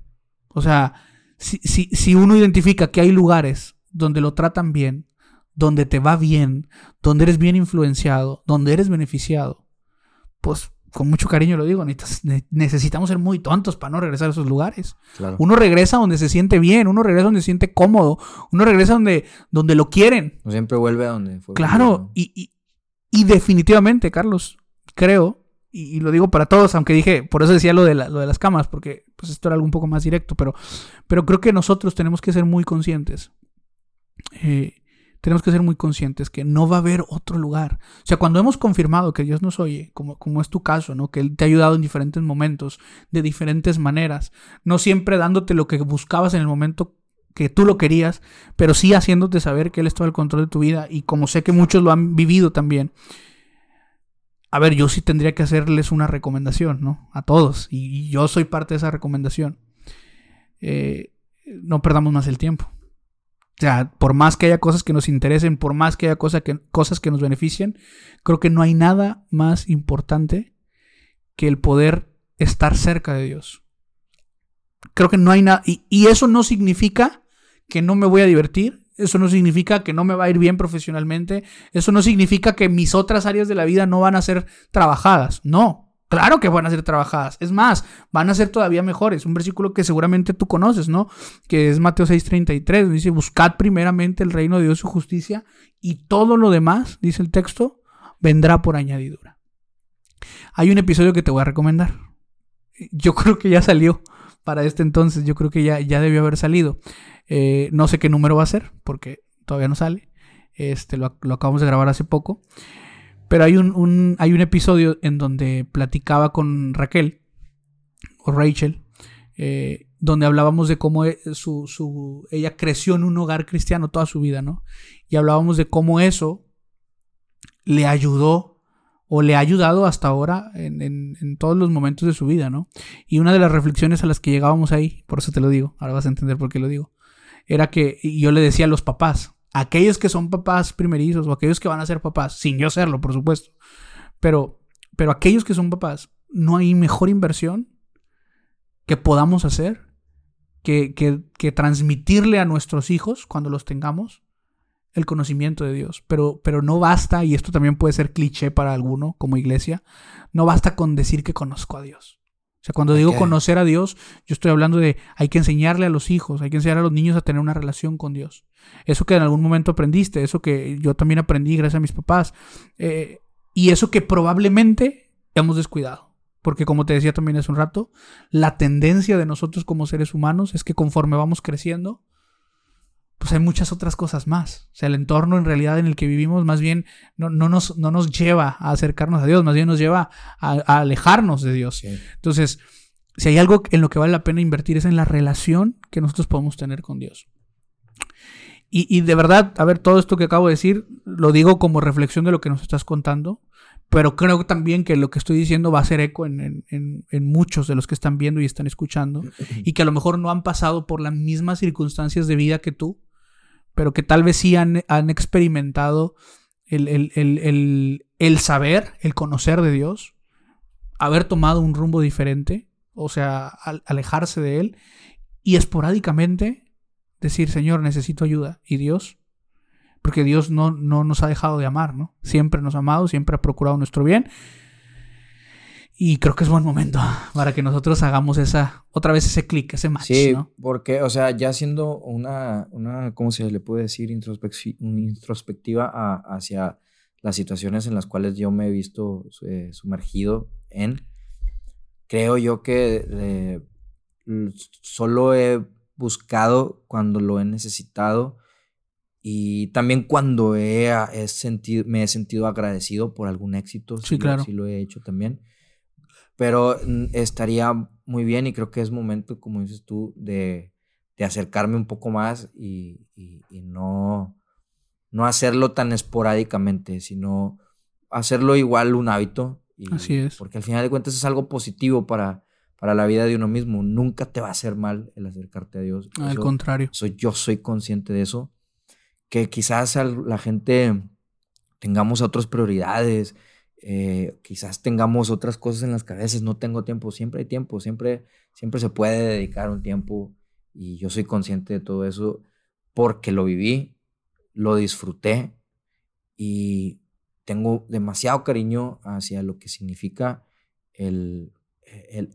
O sea, si, si, si uno identifica que hay lugares donde lo tratan bien, donde te va bien, donde eres bien influenciado, donde eres beneficiado, pues con mucho cariño lo digo, necesitamos ser muy tontos para no regresar a esos lugares. Uno regresa donde se siente bien, uno regresa donde se siente cómodo, uno regresa donde, donde lo quieren. Siempre vuelve a donde fue. Claro, y, y, definitivamente, Carlos, creo, y, lo digo para todos, aunque dije, por eso decía lo de, lo de las camas, porque pues esto era algo un poco más directo, pero, pero creo que nosotros tenemos que ser muy conscientes. Eh, tenemos que ser muy conscientes que no va a haber otro lugar. O sea, cuando hemos confirmado que Dios nos oye, como, como es tu caso, ¿no? Que Él te ha ayudado en diferentes momentos, de diferentes maneras, no siempre dándote lo que buscabas en el momento que tú lo querías, pero sí haciéndote saber que Él está al control de tu vida y como sé que muchos lo han vivido también. A ver, yo sí tendría que hacerles una recomendación, ¿no? A todos. Y yo soy parte de esa recomendación. Eh, no perdamos más el tiempo. O sea, por más que haya cosas que nos interesen, por más que haya cosas que, cosas que nos beneficien, creo que no hay nada más importante que el poder estar cerca de Dios. Creo que no hay nada. Y, y, eso no significa que no me voy a divertir. Eso no significa que no me va a ir bien profesionalmente. Eso no significa que mis otras áreas de la vida no van a ser trabajadas. No. Claro que van a ser trabajadas. Es más, van a ser todavía mejores. Un versículo que seguramente tú conoces, ¿no? Que es Mateo 6:33. Dice, buscad primeramente el reino de Dios y su justicia y todo lo demás, dice el texto, vendrá por añadidura. Hay un episodio que te voy a recomendar. Yo creo que ya salió para este entonces. Yo creo que ya, ya debió haber salido. Eh, no sé qué número va a ser porque todavía no sale. Este, lo, lo acabamos de grabar hace poco. Pero hay un, hay un episodio en donde platicaba con Raquel, o Rachel, eh, donde hablábamos de cómo e, su, su, ella creció en un hogar cristiano toda su vida, ¿no? Y hablábamos de cómo eso le ayudó o le ha ayudado hasta ahora en, en, todos los momentos de su vida, ¿no? Y una de las reflexiones a las que llegábamos ahí, por eso te lo digo, ahora vas a entender por qué lo digo, era que yo le decía a los papás, aquellos que son papás primerizos o aquellos que van a ser papás, sin yo serlo, por supuesto, pero, pero aquellos que son papás, no hay mejor inversión que podamos hacer que, que, transmitirle a nuestros hijos cuando los tengamos el conocimiento de Dios. Pero, pero no basta, y esto también puede ser cliché para alguno como iglesia, no basta con decir que conozco a Dios. Sea, cuando digo conocer a Dios, yo estoy hablando de hay que enseñarle a los hijos, hay que enseñar a los niños a tener una relación con Dios. Eso que en algún momento aprendiste, eso que yo también aprendí gracias a mis papás. Eh, y eso que probablemente hemos descuidado. Porque como te decía también hace un rato, la tendencia de nosotros como seres humanos es que conforme vamos creciendo, pues hay muchas otras cosas más. O sea, el entorno en realidad en el que vivimos más bien no, nos, no nos, lleva a acercarnos a Dios, más bien nos lleva a, alejarnos de Dios. Entonces, si hay algo en lo que vale la pena invertir es en la relación que nosotros podemos tener con Dios. Y, y, de verdad, a ver, todo esto que acabo de decir, lo digo como reflexión de lo que nos estás contando, pero creo también que lo que estoy diciendo va a ser eco en, en, en, muchos de los que están viendo y están escuchando, y que a lo mejor no han pasado por las mismas circunstancias de vida que tú, pero que tal vez sí han, experimentado el, saber, el conocer de Dios, haber tomado un rumbo diferente, o sea, alejarse de Él, y esporádicamente decir, Señor, necesito ayuda. Y Dios porque Dios no, no nos ha dejado de amar, ¿no? Siempre nos ha amado, siempre ha procurado nuestro bien. Y creo que es buen momento para que nosotros hagamos esa, otra vez ese clic, ese match, sí, porque, o sea, ya siendo una, una, ¿cómo se le puede decir? introspectiva hacia las situaciones en las cuales yo me he visto eh, sumergido en, creo yo que eh, solo he buscado cuando lo he necesitado y también cuando he, sentido, me he sentido agradecido por algún éxito. Sí, claro. sí lo he hecho también. Pero mm, estaría muy bien y creo que es momento, como dices tú, de, acercarme un poco más y, no, no hacerlo tan esporádicamente, sino hacerlo igual un hábito. Así es. Porque al final de cuentas es algo positivo para, para la vida de uno mismo. Nunca te va a hacer mal el acercarte a Dios. Al contrario. yo soy consciente de eso. Que quizás la gente tengamos otras prioridades, eh, quizás tengamos otras cosas en las cabezas, no tengo tiempo, siempre hay tiempo, siempre, siempre se puede dedicar un tiempo y yo soy consciente de todo eso porque lo viví, lo disfruté y tengo demasiado cariño hacia lo que significa el,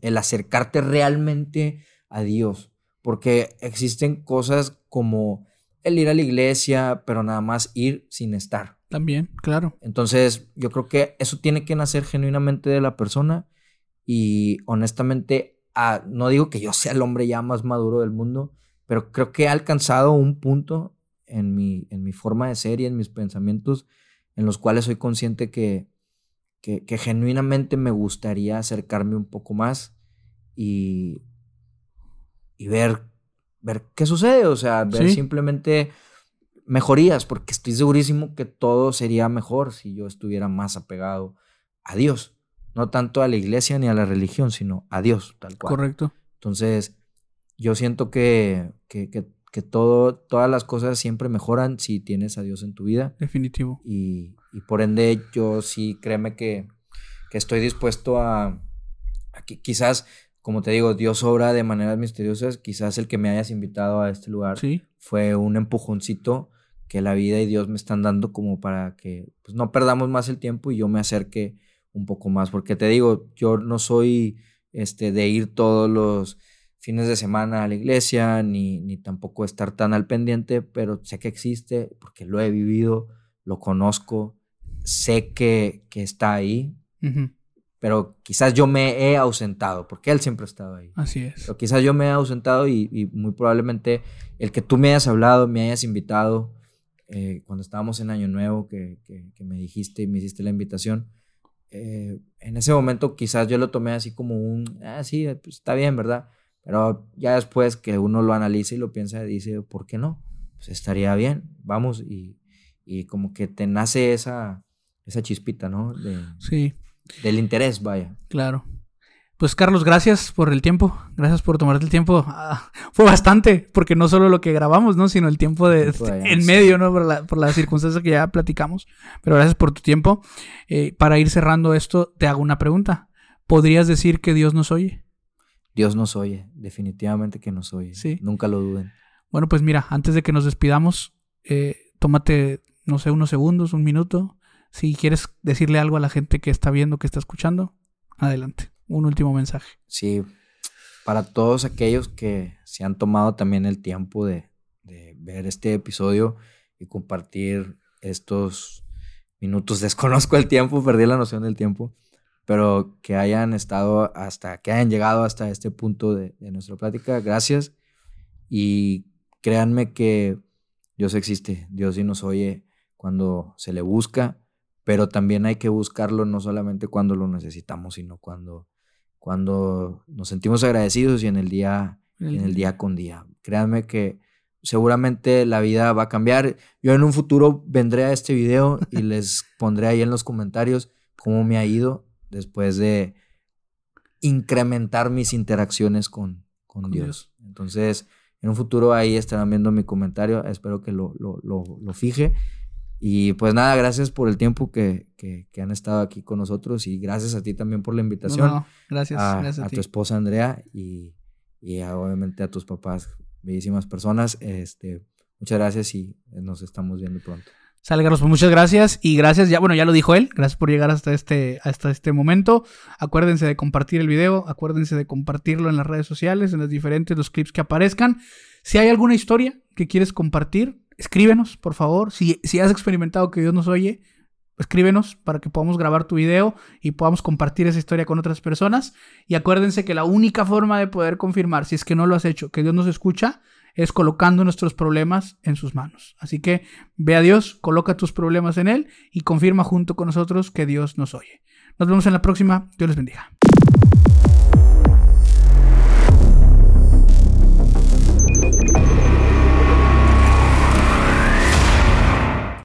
el, acercarte realmente a Dios, porque existen cosas como el ir a la iglesia, pero nada más ir sin estar. También, claro. Entonces, yo creo que eso tiene que nacer genuinamente de la persona y honestamente, ah, no digo que yo sea el hombre ya más maduro del mundo, pero creo que he alcanzado un punto en mi, en mi forma de ser y en mis pensamientos en los cuales soy consciente que, que, genuinamente me gustaría acercarme un poco más y, y ver, ver qué sucede, o sea, ver simplemente mejorías, porque estoy segurísimo que todo sería mejor si yo estuviera más apegado a Dios. No tanto a la iglesia ni a la religión, sino a Dios, tal cual. Correcto. Entonces, yo siento que, que, que, todo, todas las cosas siempre mejoran si tienes a Dios en tu vida. Definitivo. Y, y por ende, yo sí, créeme que, que estoy dispuesto a, a quizás como te digo, Dios obra de maneras misteriosas. Quizás el que me hayas invitado a este lugar fue un empujoncito que la vida y Dios me están dando como para que pues, no perdamos más el tiempo y yo me acerque un poco más. Porque te digo, yo no soy este, de ir todos los fines de semana a la iglesia, ni, ni tampoco estar tan al pendiente, pero sé que existe porque lo he vivido, lo conozco, sé que, que está ahí pero quizás yo me he ausentado, porque él siempre ha estado ahí. Así es. Pero quizás yo me he ausentado y, muy probablemente el que tú me hayas hablado, me hayas invitado, eh, cuando estábamos en Año Nuevo, que, me dijiste y me hiciste la invitación, eh, en ese momento quizás yo lo tomé así como un, ah, sí, pues está bien, ¿verdad? Pero ya después que uno lo analiza y lo piensa, dice, ¿por qué no? Pues estaría bien, vamos, y, y como que te nace esa, esa chispita, ¿no? De, sí. Del interés, vaya. Claro. Pues Carlos, gracias por el tiempo, gracias por tomarte el tiempo. Ah, fue bastante, porque no solo lo que grabamos, ¿no? Sino el tiempo de, en medio, ¿no? Por, la, por las circunstancias que ya platicamos. Pero gracias por tu tiempo. Eh, para ir cerrando esto, te hago una pregunta. ¿Podrías decir que Dios nos oye? Dios nos oye, definitivamente que nos oye. Sí. Nunca lo duden. Bueno, pues mira, antes de que nos despidamos, eh, tómate, no sé, unos segundos, un minuto si quieres decirle algo a la gente que está viendo, que está escuchando, adelante. Un último mensaje. Sí, para todos aquellos que se han tomado también el tiempo de, ver este episodio y compartir estos minutos. Desconozco el tiempo, perdí la noción del tiempo, pero que hayan estado hasta, que hayan llegado hasta este punto de, de nuestra plática, gracias. Y créanme que Dios existe, Dios sí nos oye cuando se le busca pero también hay que buscarlo no solamente cuando lo necesitamos, sino cuando, cuando nos sentimos agradecidos y en el día, en el día con día. Créanme que seguramente la vida va a cambiar. Yo en un futuro vendré a este video y les pondré ahí en los comentarios cómo me ha ido después de incrementar mis interacciones con, con, Dios. Entonces, en un futuro ahí estarán viendo mi comentario. Espero que lo, lo, lo, lo fije. Y pues nada, gracias por el tiempo que, han estado aquí con nosotros y gracias a ti también por la invitación. gracias, a, gracias a, tu esposa Andrea y, obviamente a tus papás, bellísimas personas. Este, Muchas gracias y nos estamos viendo pronto. Sale, Carlos, pues muchas gracias. Y gracias, ya, bueno, ya lo dijo él. Gracias por llegar hasta este, hasta este momento. Acuérdense de compartir el video. Acuérdense de compartirlo en las redes sociales, en los diferentes los clips que aparezcan. Si hay alguna historia que quieres compartir, escríbenos, por favor. Si, si has experimentado que Dios nos oye, escríbenos para que podamos grabar tu video y podamos compartir esa historia con otras personas. Y acuérdense que la única forma de poder confirmar, si es que no lo has hecho, que Dios nos escucha, es colocando nuestros problemas en sus manos. Así que ve a Dios, coloca tus problemas en Él y confirma junto con nosotros que Dios nos oye. Nos vemos en la próxima. Dios les bendiga.